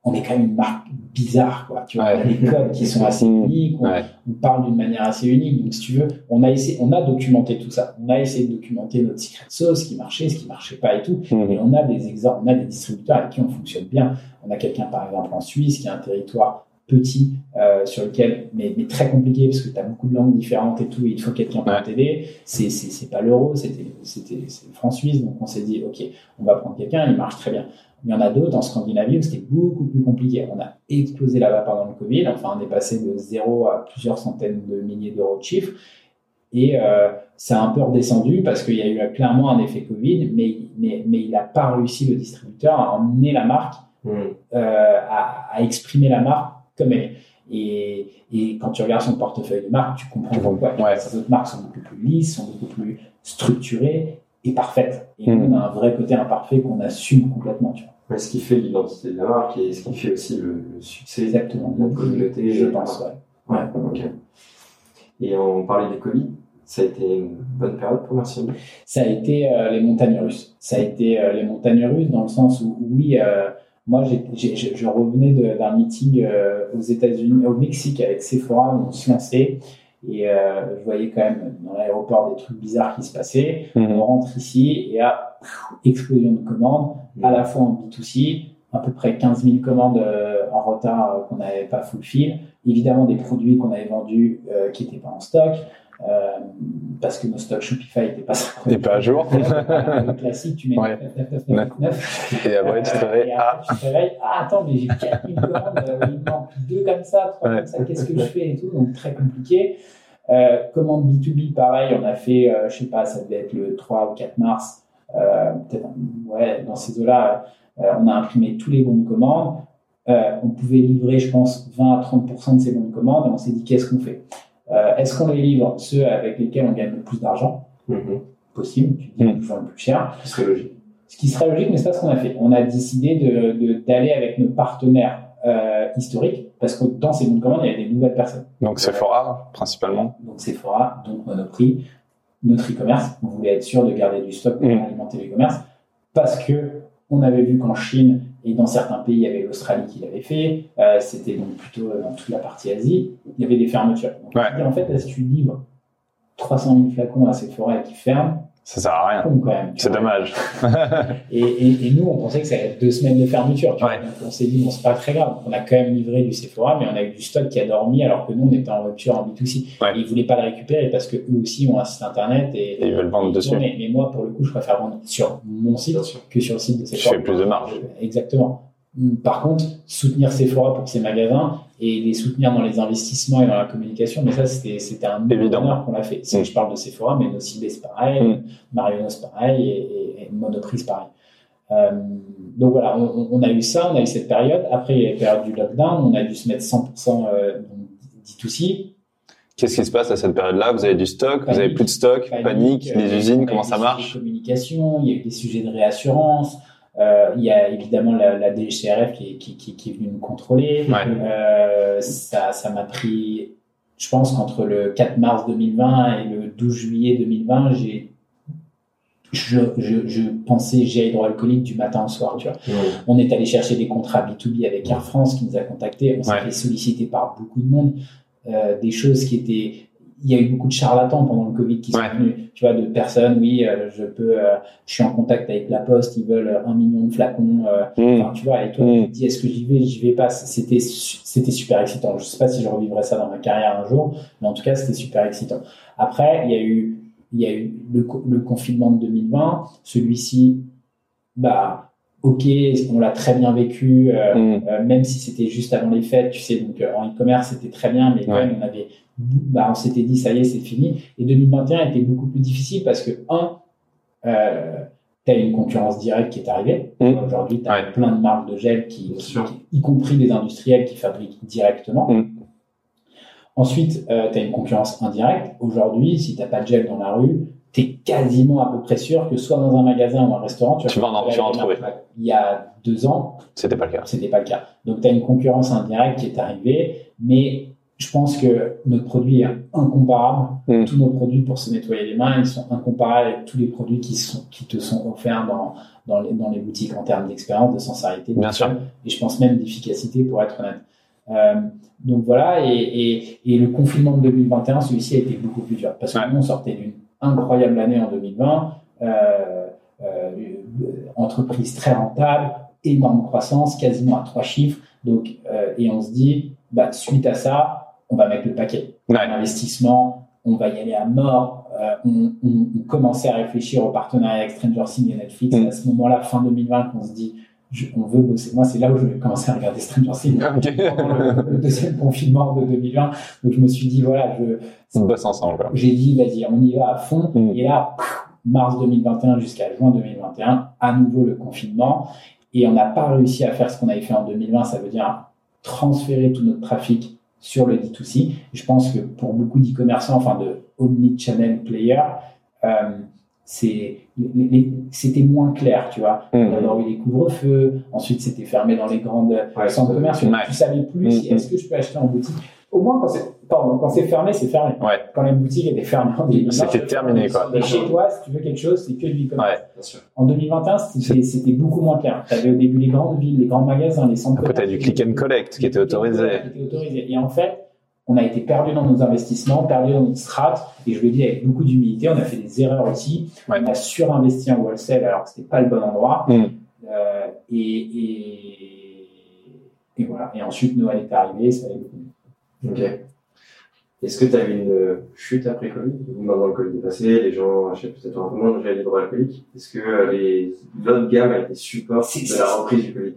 on est quand même une marque bizarre, quoi. Tu vois, les codes qui sont assez uniques, on, parle d'une manière assez unique. Donc, si tu veux, on a essayé, on a documenté tout ça. On a essayé de documenter notre secret sauce, ce qui marchait, ce qui marchait pas et tout. Mhm. Et on a des exemples, on a des distributeurs avec qui on fonctionne bien. On a quelqu'un, par exemple, en Suisse, qui a un territoire petit euh, sur lequel mais, mais, très compliqué parce que tu as beaucoup de langues différentes et tout et il faut quelqu'un pour t'aider c'est c'est pas l'euro c'était c'était le franc suisse donc on s'est dit ok on va prendre quelqu'un il marche très bien il y en a d'autres en Scandinavie où c'était beaucoup plus compliqué. On a explosé là-bas pendant le Covid. Enfin, on est passé de zéro à plusieurs centaines de milliers d'euros de chiffre. Et euh, ça a un peu redescendu parce qu'il y a eu clairement un effet Covid, mais, mais, mais il n'a pas réussi le distributeur à emmener la marque, mmh. euh, à, à, exprimer la marque comme elle est. Et, et, quand tu regardes son portefeuille de marque, tu comprends pourquoi. Ouais. Ces autres marques sont beaucoup plus lisses, sont beaucoup plus structurées et parfaite. Et nous, on a un vrai côté imparfait qu'on assume complètement. Tu vois. ce qui fait l'identité de la marque et ce qui fait aussi le, succès Exactement. de la communauté. Je pense, ouais. Ouais, ok. Et on parlait du Covid. Ça a été une bonne période pour Merci Ça a été euh, les montagnes russes. Ça a été euh, les montagnes russes dans le sens où, oui, euh, moi, je revenais d'un meeting aux États-Unis, au Mexique avec Sephora où on se lançait et euh, je voyais quand même dans l'aéroport des trucs bizarres qui se passaient. Mhm. On rentre ici et à explosion de commandes, mhm. à la fois en B2C, à peu près 15 000 commandes euh, en retard euh, qu'on n'avait pas fulfill. Évidemment, des produits qu'on avait vendus euh, qui n'étaient pas en stock. Euh, parce que nos stocks Shopify n'étaient pas Et pas à jour. le classique, tu mets ouais. 9, 9, 9, Et après, tu te réveilles. Ah. tu te réveilles. Ah, attends, mais j'ai 4000 commandes, euh, il manque deux comme ça, trois comme ça, qu'est-ce que je fais et tout. Donc, très compliqué. Euh, commande B2B, pareil, on a fait, euh, je sais pas, ça devait être le 3 ou 4 mars, euh, peut-être, ouais, dans ces eaux-là, on a imprimé tous les bons de commande. on pouvait livrer, je pense, 20 à 30% de ces bons de commande et on s'est dit, qu'est-ce qu'on fait? Euh, est-ce qu'on les livre ceux avec lesquels on gagne le plus d'argent mm-hmm. Possible, tu dis mm. le plus cher. Ce qui serait logique. Ce qui serait logique, mais c'est pas ce qu'on a fait. On a décidé de, d'aller avec nos partenaires euh, historiques, parce que dans ces bons de commande, il y a des nouvelles personnes. Donc Sephora, principalement. Donc Sephora, donc Monoprix, notre e-commerce. On voulait être sûr de garder du stock pour mm. alimenter l'e-commerce, parce que on avait vu qu'en Chine, et dans certains pays, il y avait l'Australie qui l'avait fait. Euh, C'était donc plutôt dans toute la partie Asie. Il y avait des fermetures. Donc, ouais. en fait, si tu livres 300 000 flacons à ces forêts qui ferment, ça sert à rien. C'est dommage. et, et, et, nous, on pensait que ça allait être deux semaines de fermeture. Tu vois. Donc on s'est dit, bon, c'est pas très grave. On a quand même livré du Sephora, mais on a eu du stock qui a dormi alors que nous, on était en rupture en B2C. Ouais. Et ils voulaient pas le récupérer parce que eux aussi ont un site internet et, et ils veulent vendre dessus. Mais, mais, moi, pour le coup, je préfère vendre sur mon site que sur le site de Sephora. Tu fais plus de marge. Exactement. Par contre, soutenir Sephora pour ses magasins et les soutenir dans les investissements et dans la communication, mais ça, c'était un honneur qu'on l'a fait. Si mm. je parle de Sephora, mais Nocibé, c'est pareil, mm. Marionos, pareil, et, et, Monoprix, pareil. Euh, donc voilà, on, on, a eu ça, on a eu cette période. Après, il y a la période du lockdown, on a dû se mettre 100% euh, D2C. Qu'est-ce qui se passe à cette période-là? Vous avez du stock, vous avez plus de stock, panique, les usines, comment ça marche? Communication, il y a eu des sujets de réassurance. Euh, il y a évidemment la, la DGCRF qui, qui, qui, qui, est venue nous contrôler. Euh, ça, ça m'a pris, je pense qu'entre le 4 mars 2020 et le 12 juillet 2020, j'ai je, je, je pensais gel hydroalcoolique du matin au soir, tu vois. On est allé chercher des contrats B2B avec Air France qui nous a contactés. On s'est Ouais. fait solliciter par beaucoup de monde. Euh, des choses qui étaient. Il y a eu beaucoup de charlatans pendant le Covid qui sont Ouais. venus. Tu vois, de personnes, oui, euh, je peux, euh, je suis en contact avec la Poste, ils veulent un million de flacons. euh, Mm. Enfin, tu vois, et toi, Mm. tu te dis, est-ce que j'y vais, j'y vais pas? C'était, c'était super excitant. Je sais pas si je revivrai ça dans ma carrière un jour, mais en tout cas, c'était super excitant. Après, il y a eu, il y a eu le, le confinement de 2020. Celui-ci, bah, ok, on l'a très bien vécu, euh, Mm. euh, même si c'était juste avant les fêtes, tu sais, donc euh, en e-commerce, c'était très bien, mais quand Ouais. même, on avait, bah, on s'était dit, ça y est, c'est fini. Et 2021 était beaucoup plus difficile parce que, un, euh, tu as une concurrence directe qui est arrivée. Mm. Aujourd'hui, tu as Ouais. plein de marques de gel, qui, y compris des industriels qui fabriquent directement. Mm. Ensuite, tu as une concurrence indirecte. Aujourd'hui, si tu pas de gel dans la rue, tu es quasiment à peu près sûr que soit dans un magasin ou un restaurant, tu, Tu vas en- tu vas en trouver. Il y a deux ans, C'était pas le cas. c'était pas le cas. Donc, tu as une concurrence indirecte qui est arrivée, mais je pense que notre produit est incomparable. Mm. Tous nos produits pour se nettoyer les mains, ils sont incomparables avec tous les produits qui, sont, qui te sont offerts dans, dans, les, dans les boutiques en termes d'expérience, de sincérité, de Bien sûr. et je pense même d'efficacité pour être honnête. Euh, donc voilà, et, et, et le confinement de 2021, celui-ci a été beaucoup plus dur parce que Ouais. nous, on sortait d'une incroyable année en 2020, euh, euh, entreprise très rentable, énorme croissance, quasiment à trois chiffres. Donc, et on se dit, bah, suite à ça, on va mettre le paquet. Ouais. Investissement, on va y aller à mort. Euh, on, on, on commençait à réfléchir au partenariat avec Stranger Things et Netflix. Mm. À ce moment-là, fin 2020, qu'on se dit, je- on veut bosser. Moi, c'est là où je vais commencer à regarder Stranger Things Ok. pendant le, le deuxième confinement de 2020. Donc, je me suis dit, voilà, je, On bosse ensemble. j'ai dit, vas-y, on y va à fond. Mm. Et là, pff, mars 2021 jusqu'à juin 2021, à nouveau le confinement. Et on n'a pas réussi à faire ce qu'on avait fait en 2020. Ça veut dire transférer tout notre trafic sur le D2C. Je pense que pour beaucoup d'e-commerçants, enfin de omnichannel players, euh, c'était moins clair, tu vois. Mm. On a d'abord eu les couvre-feux, ensuite c'était fermé dans les grandes Ouais, centres à fait. commerciaux. Tu savais plus si Mm, est-ce que je peux acheter en boutique? Au moins quand c'est, pardon, quand c'est fermé, c'est fermé. Ouais. Quand les boutiques étaient fermées en 2020, C'était terminé, quoi. Et chez toi, si tu veux quelque chose, c'est que du e-commerce. Ouais. Bien sûr. En 2021, c'était, beaucoup moins clair. Tu avais au début les grandes villes, les grands magasins, les centres Après, t'as du click and collect qui était autorisé. qui était autorisé. Et en fait, on a été perdu dans nos investissements, perdu dans notre strat. Et je le dis avec beaucoup d'humilité, on a fait des erreurs aussi. Ouais. On a surinvesti en wholesale alors que c'était pas le bon endroit. Mm. Euh, et, et, et voilà. Et ensuite, Noël est arrivé, ça allait beaucoup mieux. Ok. Est-ce que tu as eu une euh, chute après Covid Ou Maintenant le Covid est passé, les gens achètent peut-être un peu moins de gel hydroalcoolique. Est-ce que euh, les... l'autre gamme a été support de la reprise du Covid?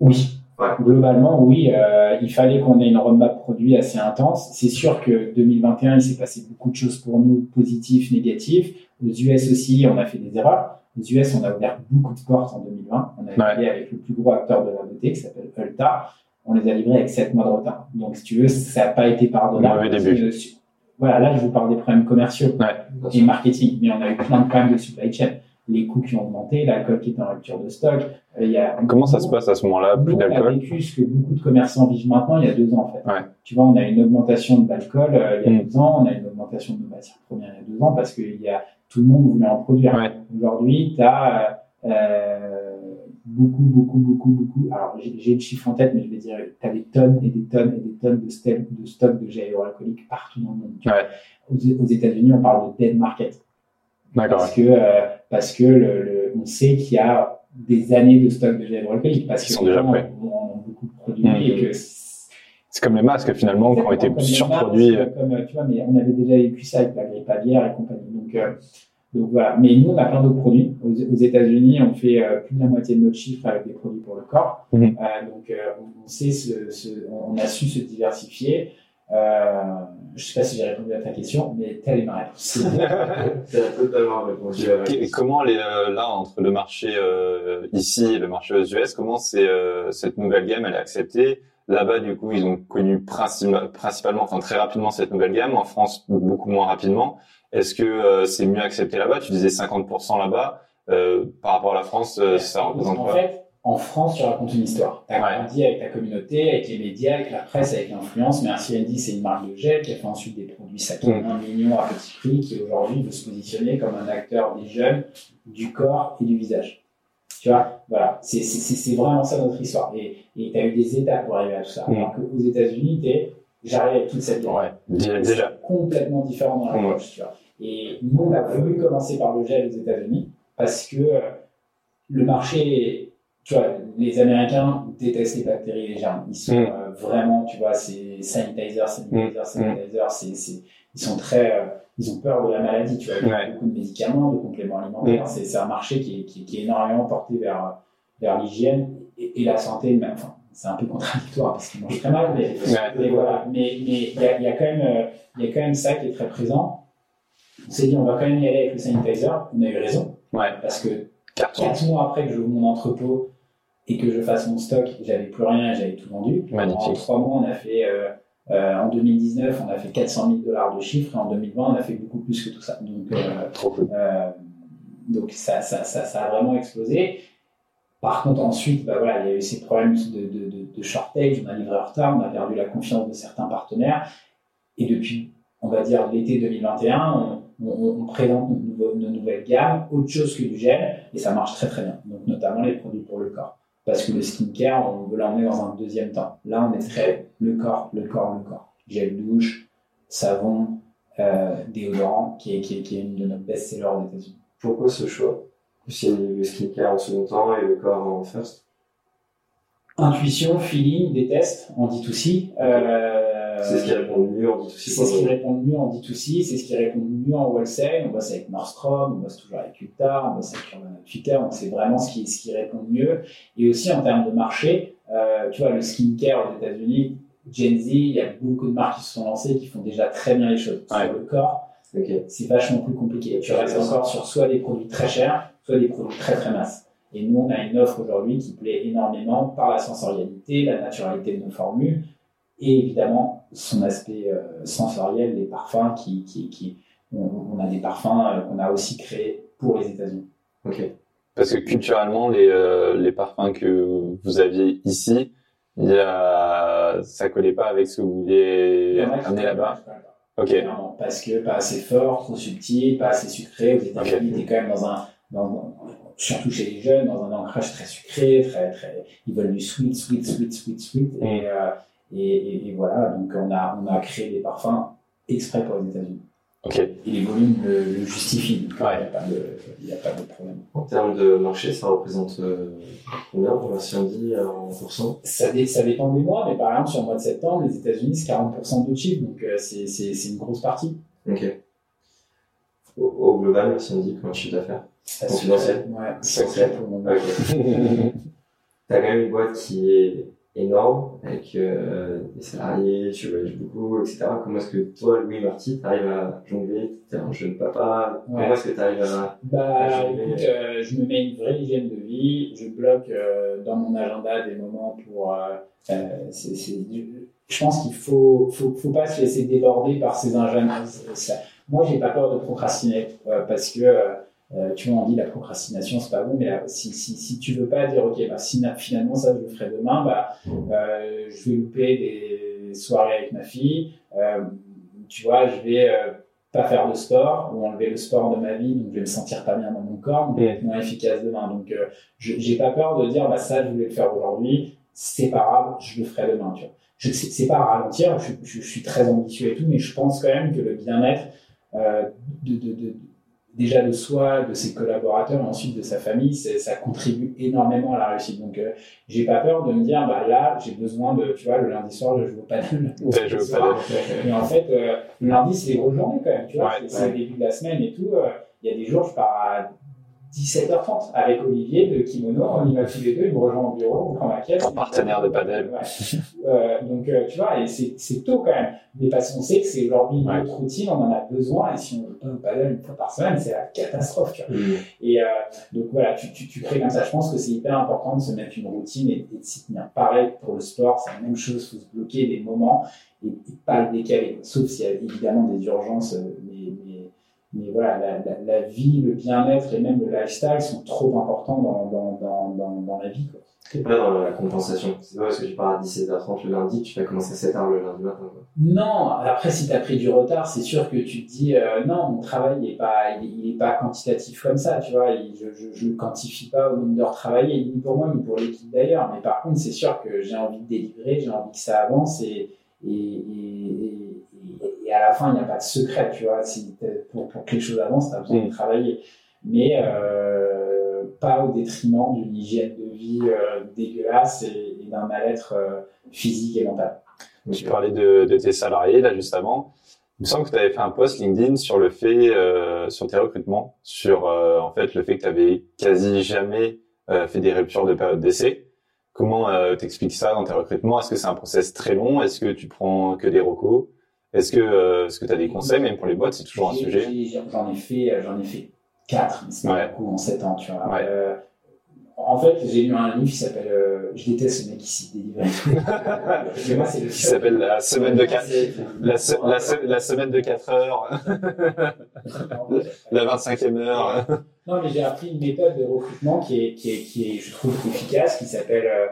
Oui. Ouais. Globalement, oui, euh, il fallait qu'on ait une roadmap produit assez intense. C'est sûr que 2021, il s'est passé beaucoup de choses pour nous, positifs, négatifs. Aux US aussi, on a fait des erreurs. Aux US, on a ouvert beaucoup de portes en 2020. On a Ouais. avec le plus gros acteur de la beauté qui s'appelle Ulta. On les a livrés avec 7 mois de retard. Donc, si tu veux, ça n'a pas été pardonnable. Début. Voilà, là, je vous parle des problèmes commerciaux Bien et marketing, mais on a eu plein de problèmes de supply chain. Les coûts qui ont augmenté, l'alcool qui est en rupture de stock. Euh, il y a, Comment ça se passe à ce moment-là Plus nous, on a d'alcool vécu ce que beaucoup de commerçants vivent maintenant il y a deux ans en fait. Ouais. Tu vois, on a une augmentation de l'alcool euh, il y a Mm. deux ans, on a une augmentation de nos matières premières il y a deux ans parce que il y a, tout le monde voulait en produire. Ouais. Aujourd'hui, tu as euh, beaucoup, beaucoup, beaucoup, beaucoup. Alors, j'ai le chiffre en tête, mais je vais dire, tu as des tonnes et des tonnes et des tonnes de, de stock de gel hydroalcoolique partout dans le monde. Ouais. Aux, aux États-Unis, on parle de dead market parce que euh, parce que le, le- on sait qu'il y a des années de stock de gel hydroalcoolique parce Ils que sont déjà prêts. beaucoup et que c'est- comme les masques finalement qui ont été surproduits. masques, comme, euh, tu vois, mais on avait déjà vécu ça avec la grippe aviaire et compagnie. Donc euh, donc voilà. Mais nous, on a plein d'autres produits. Aux, aux États-Unis, on fait euh, plus de la moitié de notre chiffre avec des produits pour le corps. Mhm. Euh, donc euh, on, sait on a su se diversifier. Euh, je sais pas si j'ai répondu à ta question, mais telle est ma réponse. Totalement répondu à ma Et question. comment les, là entre le marché euh, ici et le marché aux US, comment c'est euh, cette nouvelle gamme elle est acceptée Là-bas, du coup, ils ont connu princi- principalement, enfin très rapidement cette nouvelle gamme. En France, beaucoup moins rapidement. Est-ce que euh, c'est mieux accepté là-bas? Tu disais 50% là-bas. Euh, par rapport à la France, euh, ça représente en fait, en France, tu racontes une histoire. Tu as Ouais. grandi avec ta communauté, avec les médias, avec la presse, avec l'influence. Merci Andy, c'est une marque de gel qui a fait ensuite des produits saqués Mm. un million à petit prix, qui aujourd'hui veut se positionner comme un acteur des jeunes, du corps et du visage. Tu vois, voilà, c'est vraiment ça notre histoire. Et tu as eu des étapes pour arriver à tout ça. Mm. Alors qu'aux États-Unis, j'arrive avec toute cette vie. Ouais, dé- déjà. C'est complètement différent dans Ouais. l'approche, tu vois. Et nous, on a voulu commencer par le gel aux États-Unis parce que euh, le marché, tu vois, les Américains détestent les bactéries et les germes. Ils sont Mm. euh, vraiment, tu vois, c'est sanitizer, sanitizer, sanitizer, c'est, c'est, ils sont très, euh, ils ont peur de la maladie, tu vois. Il y a beaucoup de médicaments, de compléments alimentaires. C'est, c'est un marché qui est, qui, est- qui est énormément porté vers, vers l'hygiène et, et la santé, enfin, c'est un peu contradictoire parce qu'ils mangent très mal, mais, voilà. Mais, mais il y a, il y a quand même, euh, il y a quand même ça qui est très présent. On s'est dit, on va quand même y aller avec le sanitizer. On a eu raison. Ouais, Parce que quatre mois après que j'ouvre mon entrepôt et que je fasse mon stock, j'avais plus rien, j'avais tout vendu. Magnifique. En trois mois, on a fait, euh, euh, en 2019, on a fait 400 000 dollars de chiffre et en 2020, on a fait beaucoup plus que tout ça. Donc, euh, Trop cool. donc ça, ça, ça, ça a vraiment explosé. Par contre, ensuite, bah voilà, il y a eu ces problèmes de, de, de, de shortage, on a livré en retard, on a perdu la confiance de certains partenaires. Et depuis, on va dire, l'été 2021, on, on, on présente nos nouvelles gammes, autre chose que du gel, et ça marche très très bien. Donc notamment les produits pour le corps. Parce que le skincare, on veut l'emmener dans un deuxième temps. Là, on est très le corps, le corps, le corps. Gel douche, savon, euh, déodorant, qui est, qui, est, qui est une de nos best-sellers aux États-Unis. Pourquoi ce choix? C'est le skincare en second temps et le corps en first Intuition, feeling, des tests en D2C. Euh, C'est ce qui répond le mieux en dit aussi. C'est ce qui répond le mieux en D2C, c'est ce qui répond le mieux en wholesale. On bosse avec Nordstrom, on bosse toujours avec Ulta, on bosse avec Outfitters, donc c'est vraiment ce qui, ce qui répond le mieux. Et aussi en termes de marché, euh, tu vois, le skincare aux États-Unis, Gen Z, il y a beaucoup de marques qui se sont lancées qui font déjà très bien les choses. Ouais. Sur le corps, c'est vachement plus compliqué. Tu restes encore sur soit des produits très chers, soit des produits très très masses. Et nous, on a une offre aujourd'hui qui plaît énormément par la sensorialité, la naturalité de nos formules et évidemment son aspect euh, sensoriel, les parfums qui, qui, qui on, on a des parfums euh, qu'on a aussi créés pour les États-Unis. Ok. Parce que culturellement, les, euh, les parfums que vous aviez ici, il y a... ça collait pas avec ce que vous vouliez amener ne là-bas. Ok. Parce que pas assez fort, trop subtil, pas assez sucré. Aux États-Unis, Ok. t'es quand même dans un, dans, surtout chez les jeunes, dans un ancrage très sucré, très, très, ils veulent du sweet, sweet, sweet, sweet, sweet. Mm. Et, et, et, et voilà, donc on a, on a créé des parfums exprès pour les États-Unis. Ok. Et les volumes le, le justifient. donc, Ouais. Il n'y a, pas de- il y a pas de problème. En termes de marché, ça représente euh, combien pour Andy euh, en pourcent? Ça, dé- ça dépend des mois, mais par exemple, sur le mois de septembre, les États-Unis, c'est 40% de chiffre, donc euh, c'est c'est- c'est une grosse partie. Ok. Au, au global, Andy, comment chiffre d'affaires? Confidentiel? Ouais, secret pour le moment. T'as quand même une boîte qui est énorme, avec euh, des salariés, tu voyages beaucoup, etc. Comment est-ce que toi, Louis Marty, t'arrives à jongler? T'es un jeune papa. Ouais. Comment est-ce que t'arrives à... Bah, vais- écoute, euh, je me mets une vraie hygiène de vie. Je bloque euh, dans mon agenda des moments pour. euh, euh, c'est- c'est- je pense qu'il faut, faut, faut pas se laisser déborder par ces. Ça- Moi, j'ai pas peur de procrastiner euh, parce que euh, tu vois, on dit la procrastination, c'est pas bon, mais si, si, si tu veux pas dire, ok, bah, si, na- finalement ça je le ferai demain, bah, euh, je vais louper des soirées avec ma fille. Euh, tu vois, je vais euh, pas faire de sport ou enlever le sport de ma vie, donc je vais me sentir pas bien dans mon corps, donc vais être moins efficace demain. Donc, je j'ai pas peur de dire, bah, ça, je voulais le faire aujourd'hui, c'est pas grave, je le ferai demain, tu vois. Je c'est pas à ralentir, je, je, je suis très ambitieux et tout, mais je pense quand même que le bien-être de, de, de, déjà de soi, de ses collaborateurs ensuite de sa famille, ça contribue énormément à la réussite. Donc, euh, j'ai pas peur de me dire, bah là, j'ai besoin de, tu vois, le lundi soir, je joue au. Ben, je pas Mais en fait, euh, le lundi, c'est les grosses journées quand même. Tu vois, Ouais, c'est ouais. le début de la semaine et tout. euh, Il y a des jours, je pars à 17h30 avec Olivier de Kimono. On y va tous les deux, il me rejoint au bureau, on prend ma caisse. Partenaire de padel. Ouais. Euh, donc, euh, tu vois, et c'est tôt quand même. Mais parce qu'on sait que c'est aujourd'hui Ouais. autre routine, on en a besoin. Et si on joue pas au paddle une fois par semaine, c'est la catastrophe. Tu vois. Mm. Et euh, donc voilà, tu, tu, tu crées comme ça. Je pense que c'est hyper important de se mettre une routine et, et de s'y tenir. Pareil pour le sport, c'est la même chose. Il faut se bloquer des moments et, et pas le décaler. Sauf s'il y a évidemment des urgences. euh, Mais, voilà, la, la, la vie, le bien-être et même le lifestyle sont trop importants dans, dans, dans, dans, dans la vie. Quoi. T'es pas dans la compensation. C'est pas parce que tu pars à 17h30 le lundi, tu vas commencer à 7h le lundi matin. Quoi. Non, après si tu as pris du retard, c'est sûr que tu te dis euh, non, mon travail n'est pas, il est, pas quantitatif comme ça, tu vois. je ne le quantifie pas au nombre d'heures travaillées, ni pour moi, ni pour l'équipe d'ailleurs. Mais par contre, c'est sûr que j'ai envie de délivrer, j'ai envie que ça avance et, et, et, et à la fin, il n'y a pas de secret, tu vois. Si pour, pour, que les choses avancent, tu as besoin de mm. travailler. Mais euh, pas au détriment d'une hygiène de vie euh, dégueulasse et, d'un mal-être euh, physique et mental. Tu parlais de, de, tes salariés là juste avant. Il me semble que tu avais fait un post LinkedIn sur le fait, euh, sur tes recrutements, sur euh, en fait le fait que tu avais quasi jamais euh, fait des ruptures de période d'essai. Comment t'expliques ça dans tes recrutements? Est-ce que c'est un process très long? Est-ce que tu prends que des recos? Est-ce que est-ce que tu as des conseils même pour les boîtes C'est toujours un sujet. J'en ai fait, j'en ai fait quatre, mais c'est beaucoup en sept ans, tu vois. Ouais en fait, j'ai lu un livre qui s'appelle euh, Je déteste ce mec qui cite des livres. qui s'appelle La semaine de 4 la, la, semaine de 4 heures. la 25e heure. Non, mais j'ai appris une méthode de recrutement qui est, qui est, qui est je trouve, efficace, qui s'appelle euh,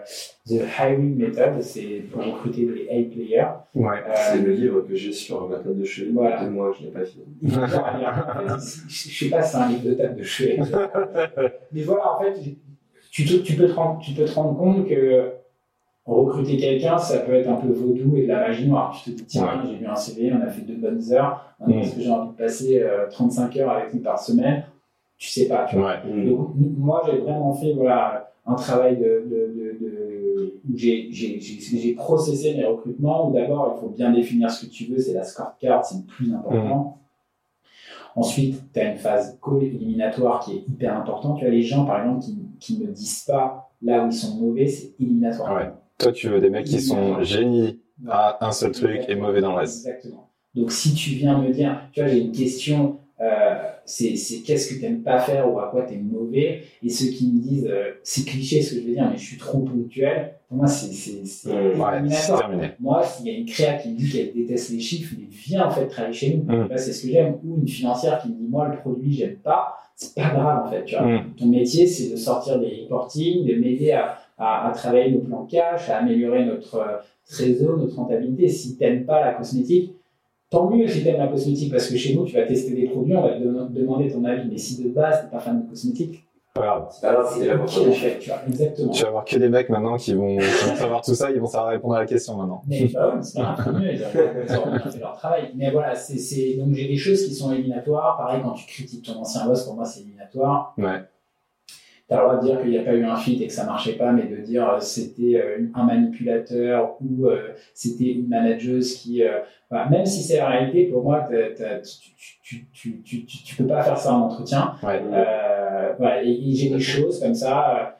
The Hiring Method. C'est pour recruter des A-players. Ouais. Euh, c'est le livre que j'ai sur ma table de chevet. Voilà. moi, je l'ai pas fini. en fait, je sais pas si c'est un livre de table de chevet. mais voilà, en fait, tu, tu, peux te rendre, tu peux te rendre compte que recruter quelqu'un, ça peut être un peu vaudou et de la magie noire. Tu te dis, tiens, j'ai vu un CV, on a fait deux bonnes heures, maintenant, est-ce que j'ai envie de passer 35 euh, heures avec lui par semaine? Tu sais pas, tu vois. Donc, moi, j'ai vraiment fait voilà, un travail de, de, de, de où j'ai processé mes recrutements, où d'abord, il faut bien définir ce que tu veux, c'est la scorecard, c'est le plus important. Ensuite, tu as une phase call éliminatoire qui est hyper importante. Tu as les gens, par exemple, qui, qui ne disent pas là où ils sont mauvais, c'est éliminatoire. Ouais. Toi, tu veux des mecs qui sont génies à un seul truc et mauvais dans le reste. Exactement. Donc, si tu viens me dire, tu vois, j'ai une question, euh, c'est qu'est-ce que tu n'aimes pas faire ou à quoi tu es mauvais, et ceux qui me disent, euh, c'est cliché ce que je veux dire, mais je suis trop ponctuel, pour moi, c'est mmh, terminé. Moi, s'il y a une créa qui me dit qu'elle déteste les chiffres, mais viens en fait travailler chez nous. Mmh. C'est ce que j'aime. Ou une financière qui me dit, moi, le produit, j'aime pas, c'est pas grave en fait. Tu vois. Mmh. Ton métier, c'est de sortir des reporting, de m'aider à, à, à, travailler nos plans cash, à améliorer notre euh, réseau, notre rentabilité. Si t'aimes pas la cosmétique, tant mieux si t'aimes la cosmétique, parce que chez nous, tu vas tester des produits, on va te demander ton avis. Mais si de base, t'es pas fan de cosmétique, voilà. C'est pas grave, c'est la tu vois, exactement. Tu vas avoir que des mecs maintenant qui vont, savoir tout ça, ils vont savoir répondre à la question maintenant. Mais bah ouais, c'est pas grave, ils leur travail. Mais voilà, c'est, c'est, donc j'ai des choses qui sont éliminatoires. Pareil, quand tu critiques ton ancien boss, pour moi, c'est éliminatoire. Ouais. T'as le droit de dire qu'il n'y a pas eu un fit et que ça marchait pas, mais de dire euh, c'était euh, un manipulateur ou euh, c'était une manageuse qui, bah, même si c'est la réalité, pour moi, tu, tu, tu, tu, peux pas faire ça en entretien. Ouais. voilà, et, j'ai des choses comme ça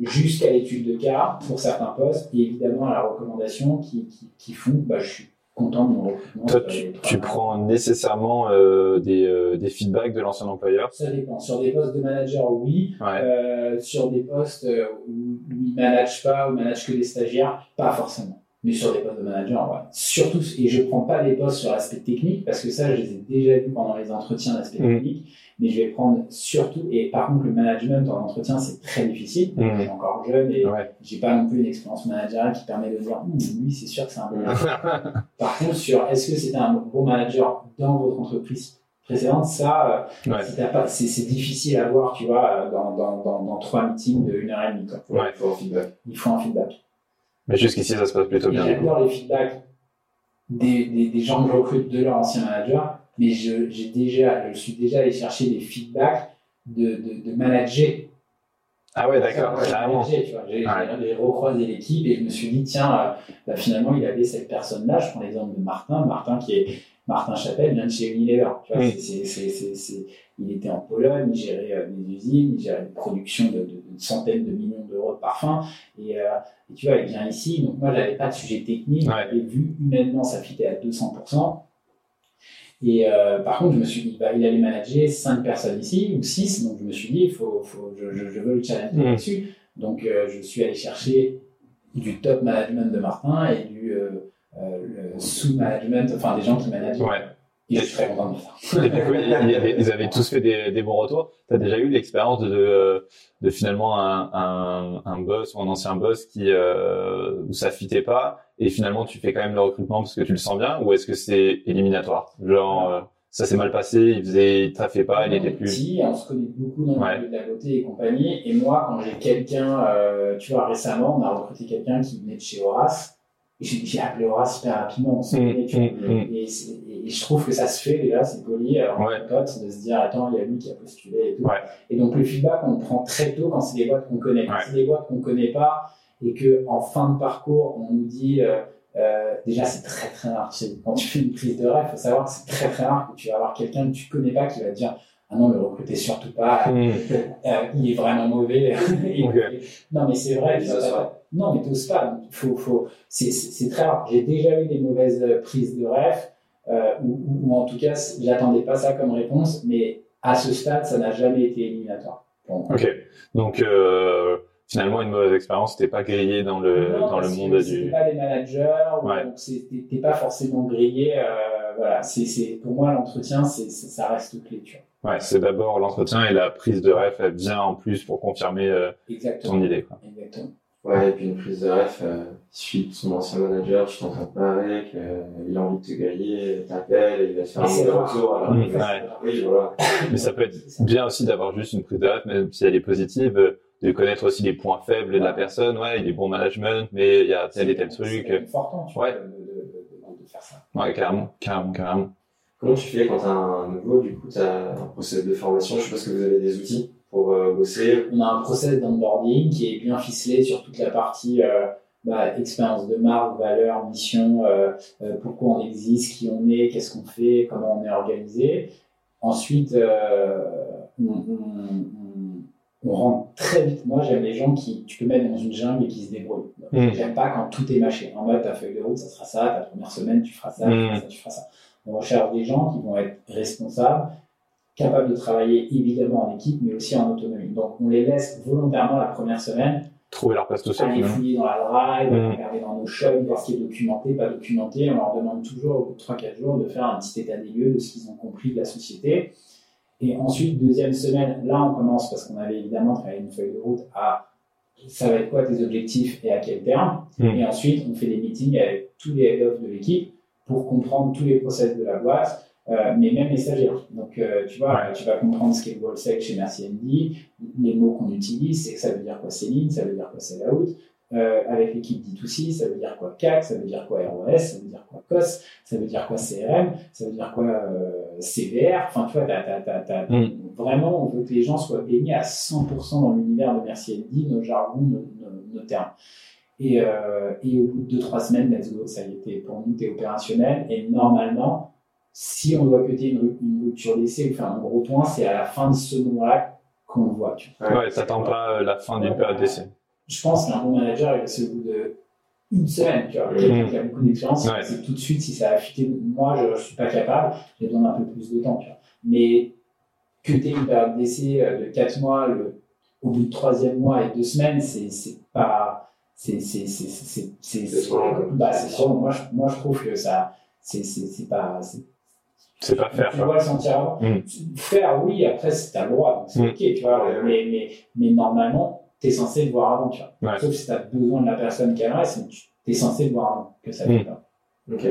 jusqu'à l'étude de cas pour certains postes, et évidemment à la recommandation qui, qui, qui font bah, je suis content de mon recrutement. Toi, tu, prends nécessairement euh, des, euh, des, feedbacks de l'ancien employeur? Ça dépend. Sur des postes de manager, oui. Euh, sur des postes euh, où, où ils ne managent pas, ou managent que des stagiaires, pas forcément. Mais sur des postes de manager, ouais. Surtout, et je prends pas les postes sur l'aspect technique, parce que ça, je les ai déjà vus pendant les entretiens d'aspect mmh. technique mais je vais prendre surtout, et par contre, le management en entretien, c'est très difficile. Mmh. Je suis encore jeune et j'ai pas non plus une expérience managériale qui permet de dire, oui, c'est sûr que c'est un bon manager. par contre, sur est-ce que c'était un bon manager dans votre entreprise précédente, ça, euh, c'est difficile à voir, tu vois, dans, dans, dans, dans trois meetings de une heure et demie. Quoi. Ouais, faut. Il faut un feedback. Mais jusqu'ici, ça se passe plutôt bien. J'adore les feedbacks des, des, des gens que je recrute de leur ancien manager mais je, j'ai déjà, je suis déjà allé chercher des feedbacks de, de, de manager. Ah ouais, d'accord, carrément. J'ai, j'ai, recroisé l'équipe et je me suis dit, tiens, euh, bah, finalement, il avait cette personne-là. Je prends l'exemple de Martin. Martin qui est Martin Chapelle vient de chez Unilever. Tu vois, c'est, c'est, c'est, c'est, il était en Pologne, il gérait euh, des usines, il gérait une production de, de, de, centaines de millions d'euros de parfums. Et, euh, et, tu vois, il vient ici. Donc moi, j'avais pas de sujet technique. Ouais. Et vu humainement, ça fitait à 200%. Et euh, par contre, je me suis dit, bah, il allait manager cinq personnes ici ou six, donc je me suis dit, faut, faut, je, je, veux le challenger mmh. là-dessus. Donc, je suis allé chercher du top management de Martin et du euh, euh sous-management, enfin des gens qui managent. Ouais. Suis très content de ça. Et du coup, ils, ils avaient tous fait des, des bons retours. Tu as déjà eu l'expérience de, de, de, finalement un, un, un boss ou un ancien boss qui euh, où ça fitait pas et finalement tu fais quand même le recrutement parce que tu le sens bien ou est-ce que c'est éliminatoire? Genre euh, ça s'est mal passé, il faisait, il fait pas, il était plus. Si, on se connaît beaucoup dans le milieu de la beauté et compagnie. Et moi, quand j'ai quelqu'un, euh, tu vois, récemment, on a recruté quelqu'un qui venait de chez Horace. Et j'ai appelé Horace super rapidement, on se Mmh, connaît, tu vois. mmh, mmh. Et, je trouve que ça se fait déjà, c'est poli, alors Ouais. en pote, de se dire attends, il y a lui qui a postulé et tout. Ouais. Et donc le feedback, on le prend très tôt quand c'est des boîtes qu'on connaît. Quand Ouais. c'est des boîtes qu'on connaît pas et que en fin de parcours, on nous dit euh, euh, déjà c'est très très rare. Quand tu fais une prise de rêve, faut savoir que c'est très très rare que tu vas avoir quelqu'un que tu connais pas qui va te dire ah non, le recrutez surtout pas, Mmh. euh, il est vraiment mauvais. Et-. Non, mais c'est vrai. Il Non, mais t'oses pas. Faut, faut, c'est, très rare. J'ai déjà eu des mauvaises prises de rêve, euh, ou, en tout cas, j'attendais pas ça comme réponse, mais à ce stade, ça n'a jamais été éliminatoire. Bon. Ok. Donc euh, finalement une mauvaise expérience, t'es pas grillé dans le Non, dans le monde du. pas des managers, ou- Ouais. donc t'es, pas forcément grillé. Euh, voilà, c'est, pour moi, l'entretien, ça reste clé, tu vois. Ouais, c'est d'abord l'entretien et la prise de ref, elle vient en plus pour confirmer ton idée. Quoi. Exactement. Ouais, et puis une prise de ref, euh, il suffit de son ancien manager, tu t'entends pas avec, euh, il a envie de te griller, t'appelles, il va te faire Et un c'est rare. retour. Alors, Mmh, ouais. ouais. Oui, voilà. Mais ça peut être bien aussi d'avoir juste une prise de ref, même si elle est positive, euh, de connaître aussi les points faibles de la personne. Ouais, il est bon management, mais il y a tel et tel C'est truc. important, tu Ouais. vois, de, de, de, de- de faire ça. Ouais, carrément, carrément, carrément. Comment tu fais quand t'as un nouveau, du coup, t'as un process de formation, je suppose que vous avez des outils pour euh, bosser. On a un process d'onboarding qui est bien ficelé sur toute la partie euh, bah, expérience de marque, valeur, mission, euh, euh, pourquoi on existe, qui on est, qu'est-ce qu'on fait, comment on est organisé. Ensuite, euh, on, on- on- on rentre très vite. Moi, j'aime les gens qui, tu peux mettre dans une jungle et qui se débrouillent. Mm. J'aime pas quand tout est mâché. En mode, ta feuille de route, ça sera ça, ta première semaine, tu feras ça, tu feras ça, tu feras ça. On recherche des gens qui vont être responsables, capables de travailler évidemment en équipe, mais aussi en autonomie. Donc, on les laisse volontairement la première semaine Trouver leur place tout seul. aller finalement. fouiller dans la drive, Mm. regarder dans nos shops, voir ce qui est documenté, pas documenté. On leur demande toujours, au bout de 3-4 jours, de faire un petit état des lieux de ce qu'ils ont compris de la société. Et ensuite, deuxième semaine, là, on commence, parce qu'on avait évidemment travaillé une feuille de route, à ça va être quoi tes objectifs et à quel terme. Mm. Et ensuite, on fait des meetings avec tous les head-off de l'équipe pour comprendre tous les process de la boîte, euh, mais même les stagiaires. Donc, euh, tu vois, Ouais. tu vas comprendre ce qu'est le wallsec chez Merci Andy, les mots qu'on utilise, c'est que ça veut dire quoi c'est lean, ça veut dire quoi c'est layout. Euh, avec l'équipe D2C, ça veut dire quoi CAC, ça veut dire quoi ROS, ça veut dire quoi COS, ça veut dire quoi CRM, ça veut dire quoi CVR. Enfin, tu vois, t'as, t'as, t'as, t'as- Mm. vraiment, on veut que les gens soient baignés à 100% dans l'univers de Merci Andy, nos jargons, nos, nos- nos termes. Et, et au bout de 2-3 semaines, let's go, ça y t'es- pour nous, tu es opérationnel. Et normalement, si on doit cuter une, une rupture d'essai ou faire un gros point, c'est à la fin de ce moment-là qu'on le voit. Tu vois. Ouais, t'attends pas euh, la fin d'une période d'essai. Je pense qu'un bon manager, il c'est au bout de une semaine. Tu vois. Mhm. Quelqu'un qui a beaucoup d'expérience, Ouais. c'est tout de suite si ça a fité. Moi, je ne suis pas capable, j'ai besoin d'un peu plus de temps. Tu vois. Mais cuter une période d'essai euh, de 4 mois, le, au bout de troisième mois et deux semaines, c'est c'est pas. C'est c'est- c'est- c'est- c'est- C'est trop long, quoi. bah, c'est sûr. Moi, je, moi, je trouve que ça. C'est c'est- c'est pas. C'est- pas faire, tu dois le sentir avant. Mm. Faire, oui, après, c'est ta droit, donc c'est Mm. ok, tu vois. Mais, mais, mais normalement, tu es censé le voir avant, tu vois. Ouais. Sauf si tu as besoin de la personne qui reste, mais tu es censé le voir avant, que ça ne Mm. fait pas. Ok.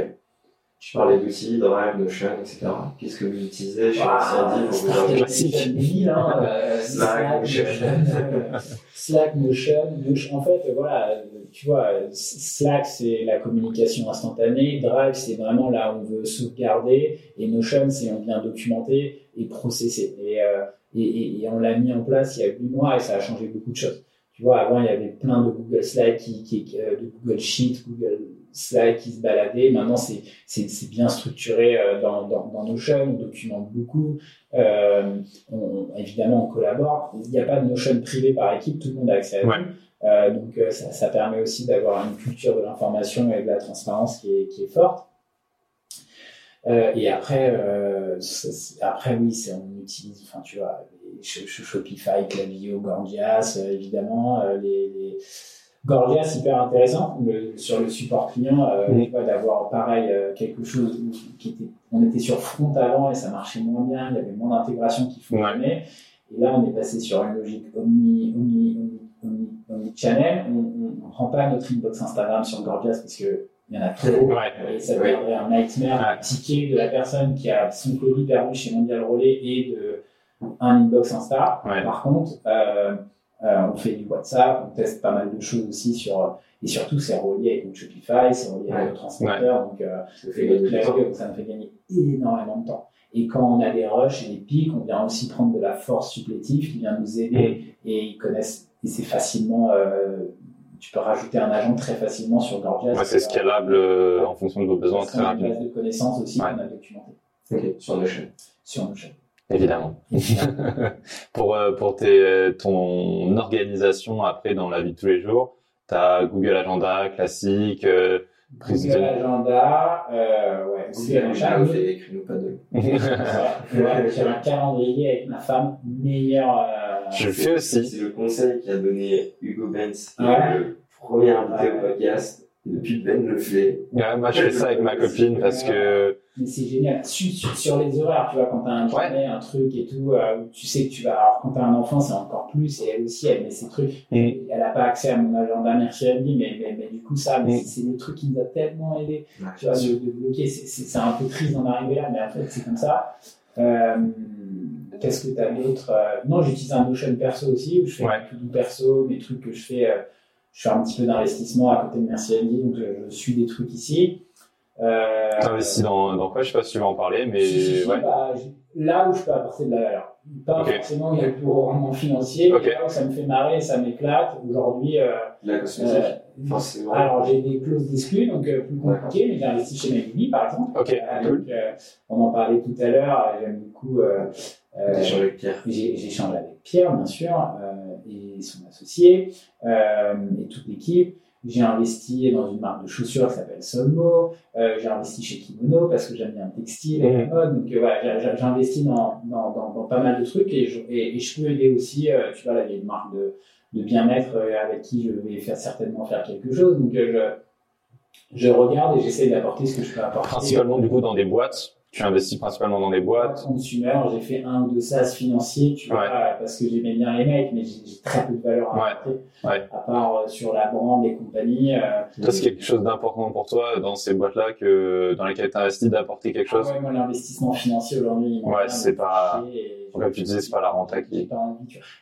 Tu parlais d'outils, Drive, Notion, etc. Qu'est-ce que vous utilisez chez Merci pour vous 2000, hein, euh, Slack, Slack, Notion. Slack, Notion. En fait, voilà, tu vois, Slack, c'est la communication instantanée. Drive, c'est vraiment là où on veut sauvegarder. Et Notion, c'est on vient documenter et processer. Et, euh, et, et, et on l'a mis en place il y a 8 mois et ça a changé beaucoup de choses. Tu vois, avant, il y avait plein de Google qui, qui, euh, de Google Sheets, Google Slides qui se baladaient. Maintenant, c'est bien structuré euh, dans, dans, dans Notion, on documente beaucoup. Euh, on, évidemment, on collabore. Il n'y a pas de Notion privé par équipe, tout le monde a accès à Ouais. tout. Euh, donc, ça, ça permet aussi d'avoir une culture de l'information et de la transparence qui est, qui est forte. Euh, et après, après oui, c'est on utilise, enfin tu vois, les Shopify, Klaviyo, Gorgias, évidemment, les, les Gorgias, hyper intéressant le, sur le support client, euh, Mm. d'avoir pareil euh, quelque chose où- qui était, on était sur front avant et ça marchait moins bien, il y avait moins d'intégration qui fonctionnait. Et là, on est passé sur une logique omni, omni, omni, omni, omni-channel. On ne prend pas notre inbox Instagram sur Gorgias parce que il y en a trop. Ouais. Et ça Ouais. deviendrait un nightmare Ouais. ticket de la personne qui a son colis perdu chez Mondial Relais et de un inbox Insta. Ouais. Par contre, euh, on fait du WhatsApp, on teste pas mal de choses aussi sur et surtout c'est relié avec notre Shopify, c'est relié avec donc euh, Ça notre temps. clavier, donc ça nous fait gagner énormément de temps. Et quand on a des rushs et des pics, on vient aussi prendre de la force supplétive qui vient nous aider et ils connaissent et c'est facilement euh, tu peux rajouter un agent très facilement sur Gorgias. Ouais, c'est scalable euh, en fonction de vos besoins C'est très une rapidement. base de connaissances aussi Ouais. qu'on a documentée Ok, sur Notion. sur nos chaînes. Évidemment. pour euh, pour tes, ton organisation après dans la vie de tous les jours, tu as Google Agenda classique, euh, prise Google de... Agenda, euh, ouais, Google Agenda. fait des créneaux pas de. Ouais, J'ai un calendrier avec ma femme, meilleur. euh, Je le fais aussi. C'est le conseil qu'a donné Hugo Benz, Ouais. le premier invité Ouais. au podcast. Et depuis, Ben le fait. Ouais, moi, je fais ça avec ma copine parce que Mais c'est génial. Sur, sur- sur les horaires, tu vois, quand t'as un Ouais. dîner, un truc et tout, euh, où tu sais que tu vas. Alors, quand t'as un enfant, c'est encore plus, et elle aussi, elle met ses trucs. Mm. Elle n'a pas accès à mon agenda, merci à lui, mais, mais, mais du coup, ça, mais Mm. c'est le truc qui nous a tellement aidé. Ouais, tu vois, de, de bloquer. C'est- un peu triste d'en arriver là, mais en fait, c'est comme ça. Euh, Qu'est-ce que tu as d'autre Euh, Non, j'utilise un Notion perso aussi, où je fais Ouais. tout du perso, mes trucs que je fais. euh, je fais un petit peu d'investissement à côté de Merci Andy, donc je, je suis des trucs ici. Euh, t'investis dans, dans quoi? Je sais pas si tu veux en parler, mais si, si, si, ouais. bah, là où je peux apporter de la valeur. Pas Ok. forcément où il y a le plus haut rendement financier, mais là où ça me fait marrer, ça m'éclate. Aujourd'hui, euh, La cosmétique, euh, forcément. alors j'ai des clauses d'exclus, donc euh, plus compliqué, mais j'ai investi chez Megumi par exemple. Ok, Euh, cool. donc, euh, on en parlait tout à l'heure, j'aime beaucoup. Euh, euh, J'ai changé avec Pierre. échangé avec Pierre, bien sûr, euh, et son associé, euh, et toute l'équipe. J'ai investi dans une marque de chaussures qui s'appelle Solmo. Euh, j'ai investi chez Kimono parce que j'aime bien le textile et la mode. Donc euh, voilà, j'ai investi dans, dans, dans, dans pas mal de trucs et je, et, et je peux aider aussi. euh, tu vois, là, il y a une marque de, de bien-être euh, avec qui je vais faire certainement faire quelque chose. Donc euh, je, je regarde et j'essaie d'apporter ce que je peux apporter. Principalement, du coup, dans des boîtes. Tu investis principalement dans des boîtes. consumer, j'ai fait un ou deux SaaS financiers, tu vois, parce que j'aimais bien les mecs, mais j'ai très peu de valeur à apporter. Ouais. À part euh, sur la brand et compagnie. Euh, c'est quelque chose d'important pour toi dans ces boîtes-là que dans lesquelles tu investis d'apporter quelque chose? ouais, moi, l'investissement financier aujourd'hui, Ouais, c'est pas- Comme tu disais, c'est pas la renta qui.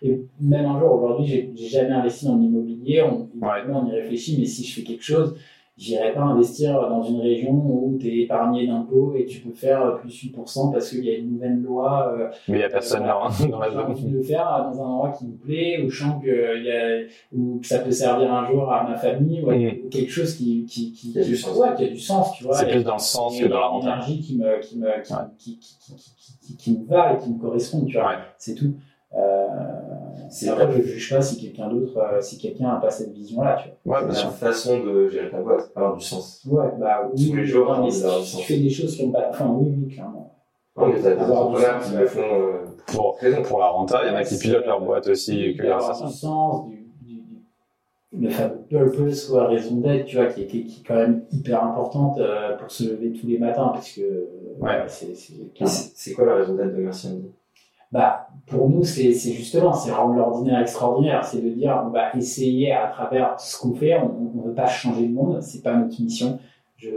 Et même un jour, aujourd'hui, j'ai jamais investi dans l'immobilier. On, on y réfléchit, mais si je fais quelque chose, j'irai pas investir dans une région où tu es épargné d'impôts et tu peux faire plus 8% parce qu'il y a une nouvelle loi. euh, Mais il y a personne là hein, dans la J'ai envie zone. de le faire dans un endroit qui me plaît, où je sens que, il y a, où que ça peut servir un jour à ma famille, ou à- Mm. ou quelque chose qui, qui, qui, Qui a du sens. ouais, qui a du sens, tu vois. C'est plus dans le sens que dans la une renta. énergie qui me, qui me, qui, Ouais. qui, qui, qui, qui, qui, qui me va et qui me correspond, tu vois. Ouais. C'est tout. Euh, C'est après, je juge pas si quelqu'un d'autre, euh, si quelqu'un a pas cette vision-là, tu Ouais, bien La sûr. façon de gérer ta boîte, avoir du sens. vois. Ouais, bah oui. Tous les jours, mais si tu fais des choses qui ont pas, enfin, oui, oui, clairement. Non, mais t'as des Avoir du entrepreneurs sens, qui le font. euh, Pour, pour la renta, il y en a qui pilotent leur boîte aussi que grâce à avoir du sens, du, du, du- le fameux purpose, quoi, raison d'être, tu vois, qui est, qui, est- qui est quand même hyper importante pour se lever tous les matins, parce que Ouais. c'est, c'est, Et C'est c'est quoi la raison d'être de Merci Andy bah, pour nous, c'est, justement, c'est rendre l'ordinaire extraordinaire, c'est de dire, on va essayer à travers ce qu'on fait, on ne veut pas changer le monde, c'est pas notre mission. Je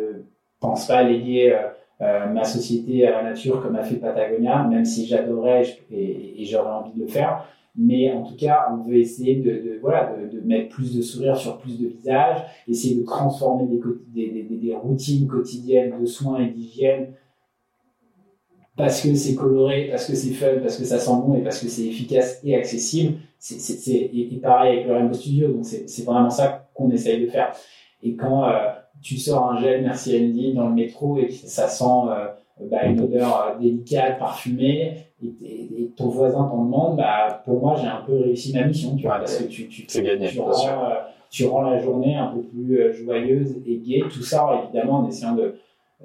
pense pas léguer euh, euh, ma société à la nature comme a fait Patagonia, même si j'adorais et, j'aurais envie de le faire. Mais en tout cas, on veut essayer de, voilà, de, mettre plus de sourires sur plus de visages, essayer de transformer des, des- des routines quotidiennes de soins et d'hygiène parce que c'est coloré, parce que c'est fun, parce que ça sent bon et parce que c'est efficace et accessible. C'est, c'est, c'est- et, et pareil avec le Rainbow Studio, donc c'est, c'est vraiment ça qu'on essaye de faire. Et quand euh, tu sors un gel Merci Andy dans le métro et que ça sent euh, bah, une odeur euh, délicate, parfumée, et, et- et ton voisin t'en demande, bah, pour moi j'ai un peu réussi ma mission, tu vois, Ouais, parce que tu, tu, gagné, tu rends, euh, tu rends la journée un peu plus euh, joyeuse et gaie. Tout ça, évidemment, en essayant de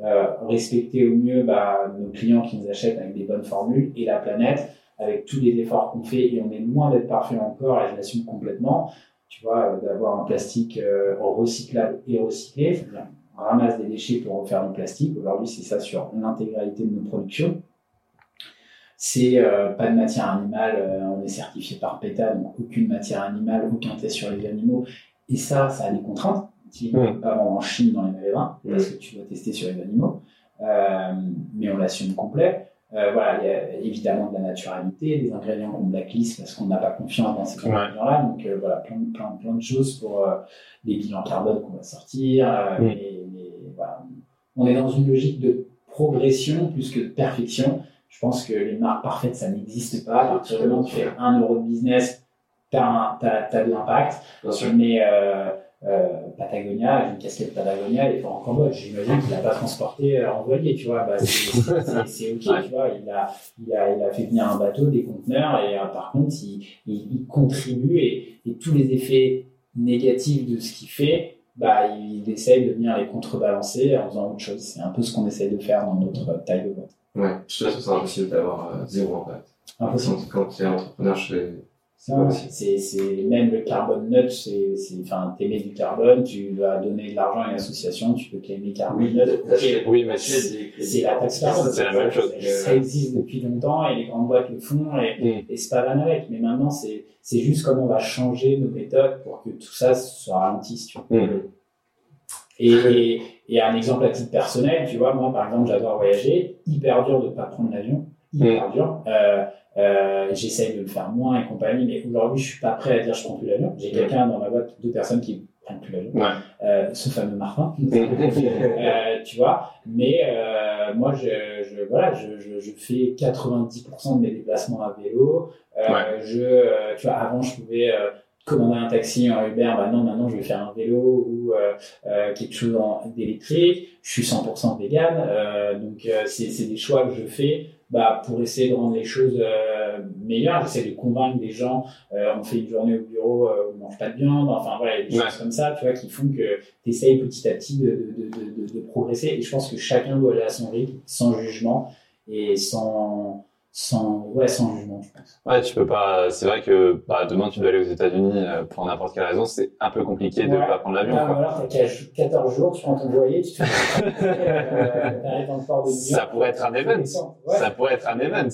euh, respecter au mieux bah, nos clients qui nous achètent avec des bonnes formules et la planète, avec tous les efforts qu'on fait, et on est loin d'être parfait encore, et je l'assume complètement. tu vois, d'avoir un plastique recyclable et recyclé, on ramasse des déchets pour refaire du plastique. Aujourd'hui, c'est ça sur l'intégralité de nos productions. C'est pas de matière animale, on est certifié par PETA, donc aucune matière animale, aucun test sur les animaux. Et ça, ça a des contraintes. Peux pas vendre en Chine dans les magasins parce que tu dois tester sur les animaux. Euh, mais on l'assume complet. Euh, voilà, il y a évidemment de la naturalité, des ingrédients qu'on blacklist parce qu'on n'a pas confiance dans ces ingrédients-là. Donc euh, voilà, plein, plein, plein de choses pour les bilans carbone qu'on va sortir. Mais, voilà, on est dans une logique de progression plus que de perfection. Je pense que les marques parfaites, ça n'existe pas. À partir du moment où tu fais un euro de business, tu as, as, de l'impact. Mais Patagonia, une casquette Patagonia, il est en Cambodge. J'imagine qu'il n'a pas transporté euh, envoyé, tu vois. Bah, c'est ok, tu vois. Il a, il, a, il a fait venir un bateau, des conteneurs, et euh, par contre, il, il, contribue et, et, tous les effets négatifs de ce qu'il fait, bah, il essaye de venir les contrebalancer en faisant autre chose. C'est un peu ce qu'on essaye de faire dans notre taille de boîte. Ouais, je trouve que c'est impossible d'avoir euh, zéro impact. Impossible. Quand tu es entrepreneur, je fais c'est même le carbone nut, c'est enfin t'aimer du carbone, tu vas donner de l'argent à une association, tu peux claimer carbone nut. Oui, mais c'est la taxe carbone. C'est la même chose. Ça existe depuis longtemps et les grandes boîtes le font et, mm. et c'est pas van avec. Mais maintenant c'est c'est juste comment on va changer nos méthodes pour que tout ça soit ralentisse. Tu vois. Mm. Et, et, un exemple à titre personnel, tu vois, moi par exemple j'adore voyager, hyper dur de pas prendre l'avion, hyper mm. dur. Euh, euh, J'essaye de le faire moins et compagnie, mais aujourd'hui, je suis pas prêt à dire je prends plus l'avion. J'ai quelqu'un dans ma boîte, deux personnes qui prennent plus l'avion. Ouais. Euh, ce fameux Martin, euh, tu vois. Mais euh, moi, je, je voilà, je, je, je, fais 90% de mes déplacements à vélo. Euh, ouais. Je, euh, tu vois, avant, je pouvais commander un taxi en Uber, maintenant, maintenant, je vais faire un vélo ou quelque chose d'électrique. Je suis 100% vegan, donc c'est des choix que je fais bah, pour essayer de rendre les choses euh, meilleures. J'essaie de convaincre des gens. Euh, on fait une journée au bureau euh, on mange pas de viande. Enfin voilà, des choses comme ça, tu vois, qui font que tu essayes petit à petit de, de, de, de, progresser. Et je pense que chacun doit aller à son rythme, sans jugement et sans sans, ouais, sans jugement, je pense. Ouais, tu peux pas. C'est vrai que bah, demain tu dois aller aux États-Unis euh, pour n'importe quelle raison, c'est un peu compliqué de ne pas prendre l'avion. Ah, voilà, t'as 14 jours, tu prends ton voilier, tu te euh, dans le port de Ça pourrait être un event. Ça pourrait être un event.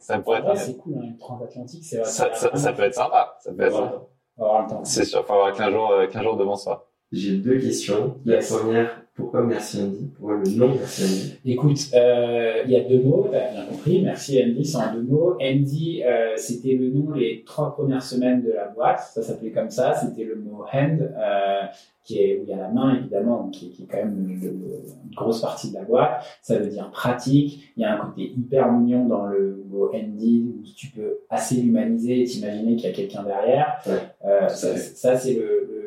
ça pourrait être. C'est cool, hein, transatlantique, c'est. Ça, ça, ça, peut être sympa. Ça peut être sympa. C'est sûr, faut avoir 15 jours, 15 euh, jours devant soi. J'ai deux questions. La première, pourquoi merci Andy? Pourquoi le nom merci Andy? Écoute, euh, il y a deux mots, tu as bien compris. Merci Andy, c'est en deux mots. Andy, euh, c'était le nom les trois premières semaines de la boîte. Ça s'appelait comme ça. C'était le mot hand, euh, qui est où il y a la main évidemment, qui, qui est quand même une grosse partie de la boîte. Ça veut dire pratique. Il y a un côté hyper mignon dans le mot Andy où tu peux assez l'humaniser et t'imaginer qu'il y a quelqu'un derrière. Euh, ça, ça c'est le, le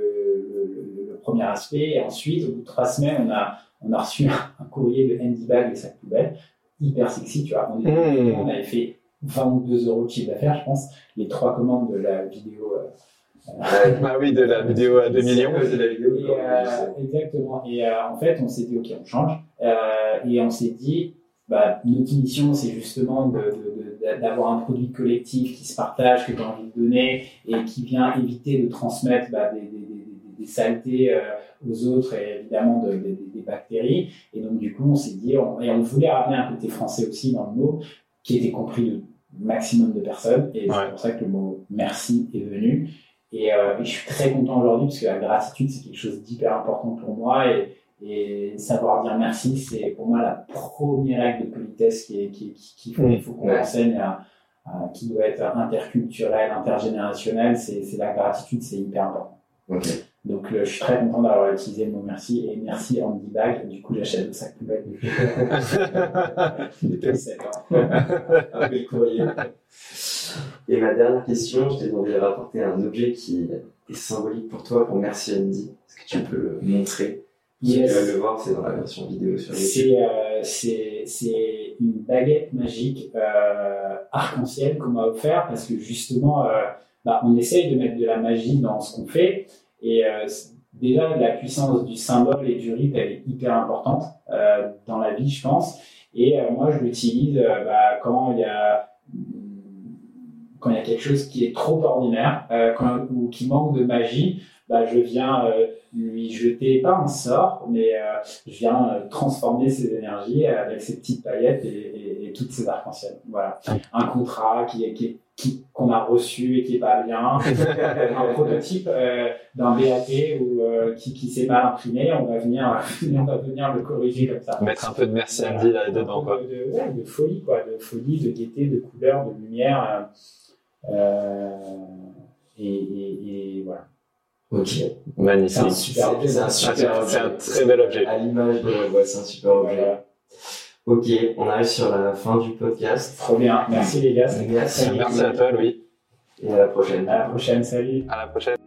premier aspect. Et ensuite, au bout de trois semaines, on a, on a reçu un, courrier de Andy Bag et sa poubelle, hyper sexy, tu vois. On, mmh. on avait fait 22 euros de chiffre d'affaires, je pense, les trois commandes de la vidéo. Euh, ah oui, de la vidéo à 2 millions. De la vidéo, euh, exactement. Et euh, en fait, on s'est dit, OK, on change. Euh, et on s'est dit, bah, notre mission, c'est justement d'avoir de, un produit collectif qui se partage, que tu as envie de donner et qui vient éviter de transmettre bah, des, des, des saletés euh, aux autres et évidemment de, des bactéries. Et donc, du coup, on s'est dit, et on voulait ramener un côté français aussi dans le mot, qui était compris de maximum de personnes. Et c'est pour ça que le mot merci est venu. Et, euh, et je suis très content aujourd'hui parce que la gratitude, c'est quelque chose d'hyper important pour moi. Et, et savoir dire merci, c'est pour moi la première règle de politesse qui, est, qui, qui, faut, faut qu'on enseigne à, qui doit être interculturel, intergénérationnel. C'est la gratitude, c'est hyper important. Okay. Donc, euh, je suis très content d'avoir utilisé le mot merci et merci Andy Bag. Du coup, j'achète le sac poubelle depuis, depuis 7 ans. Après courrier. Et ma dernière question, je t'ai demandé de rapporter un objet qui est symbolique pour toi pour merci Andy. Est-ce que tu peux le montrer? Yes. Tu vas le voir, c'est dans la version vidéo sur YouTube. C'est, euh, c'est, une baguette magique euh, arc-en-ciel qu'on m'a offert parce que justement, euh, bah, on essaye de mettre de la magie dans ce qu'on fait. Et euh, déjà, la puissance du symbole et du rite, elle est hyper importante euh, dans la vie, je pense. Et euh, moi, je l'utilise bah, quand il y a quand il y a quelque chose qui est trop ordinaire euh, quand, ou qui manque de magie, bah, je viens euh, lui jeter pas un sort, mais euh, je viens transformer ses énergies avec ses petites paillettes et, et, et toutes ses arcs-en-ciel. Voilà. Un contrat qui est, qui est qui- qu'on a reçu et qui est pas bien, un prototype euh, d'un BAT ou euh, qui, qui s'est mal imprimé, on va venir, on va venir le corriger comme ça. Mettre un peu de merci Andy là-dedans, quoi. De, de- ouais, de folie, quoi, de folie, de gaieté, de couleur, de lumière. euh, euh, et, et, et voilà. Ok. Magnifique. C'est un super objet. c'est un très bel objet. À l'image de, ouais, c'est un super objet. Voilà. Ok, on arrive sur la fin du podcast. Trop bien. Merci les gars. Merci. Merci à toi, Louis. Et à la prochaine. À la prochaine. Salut. À la prochaine.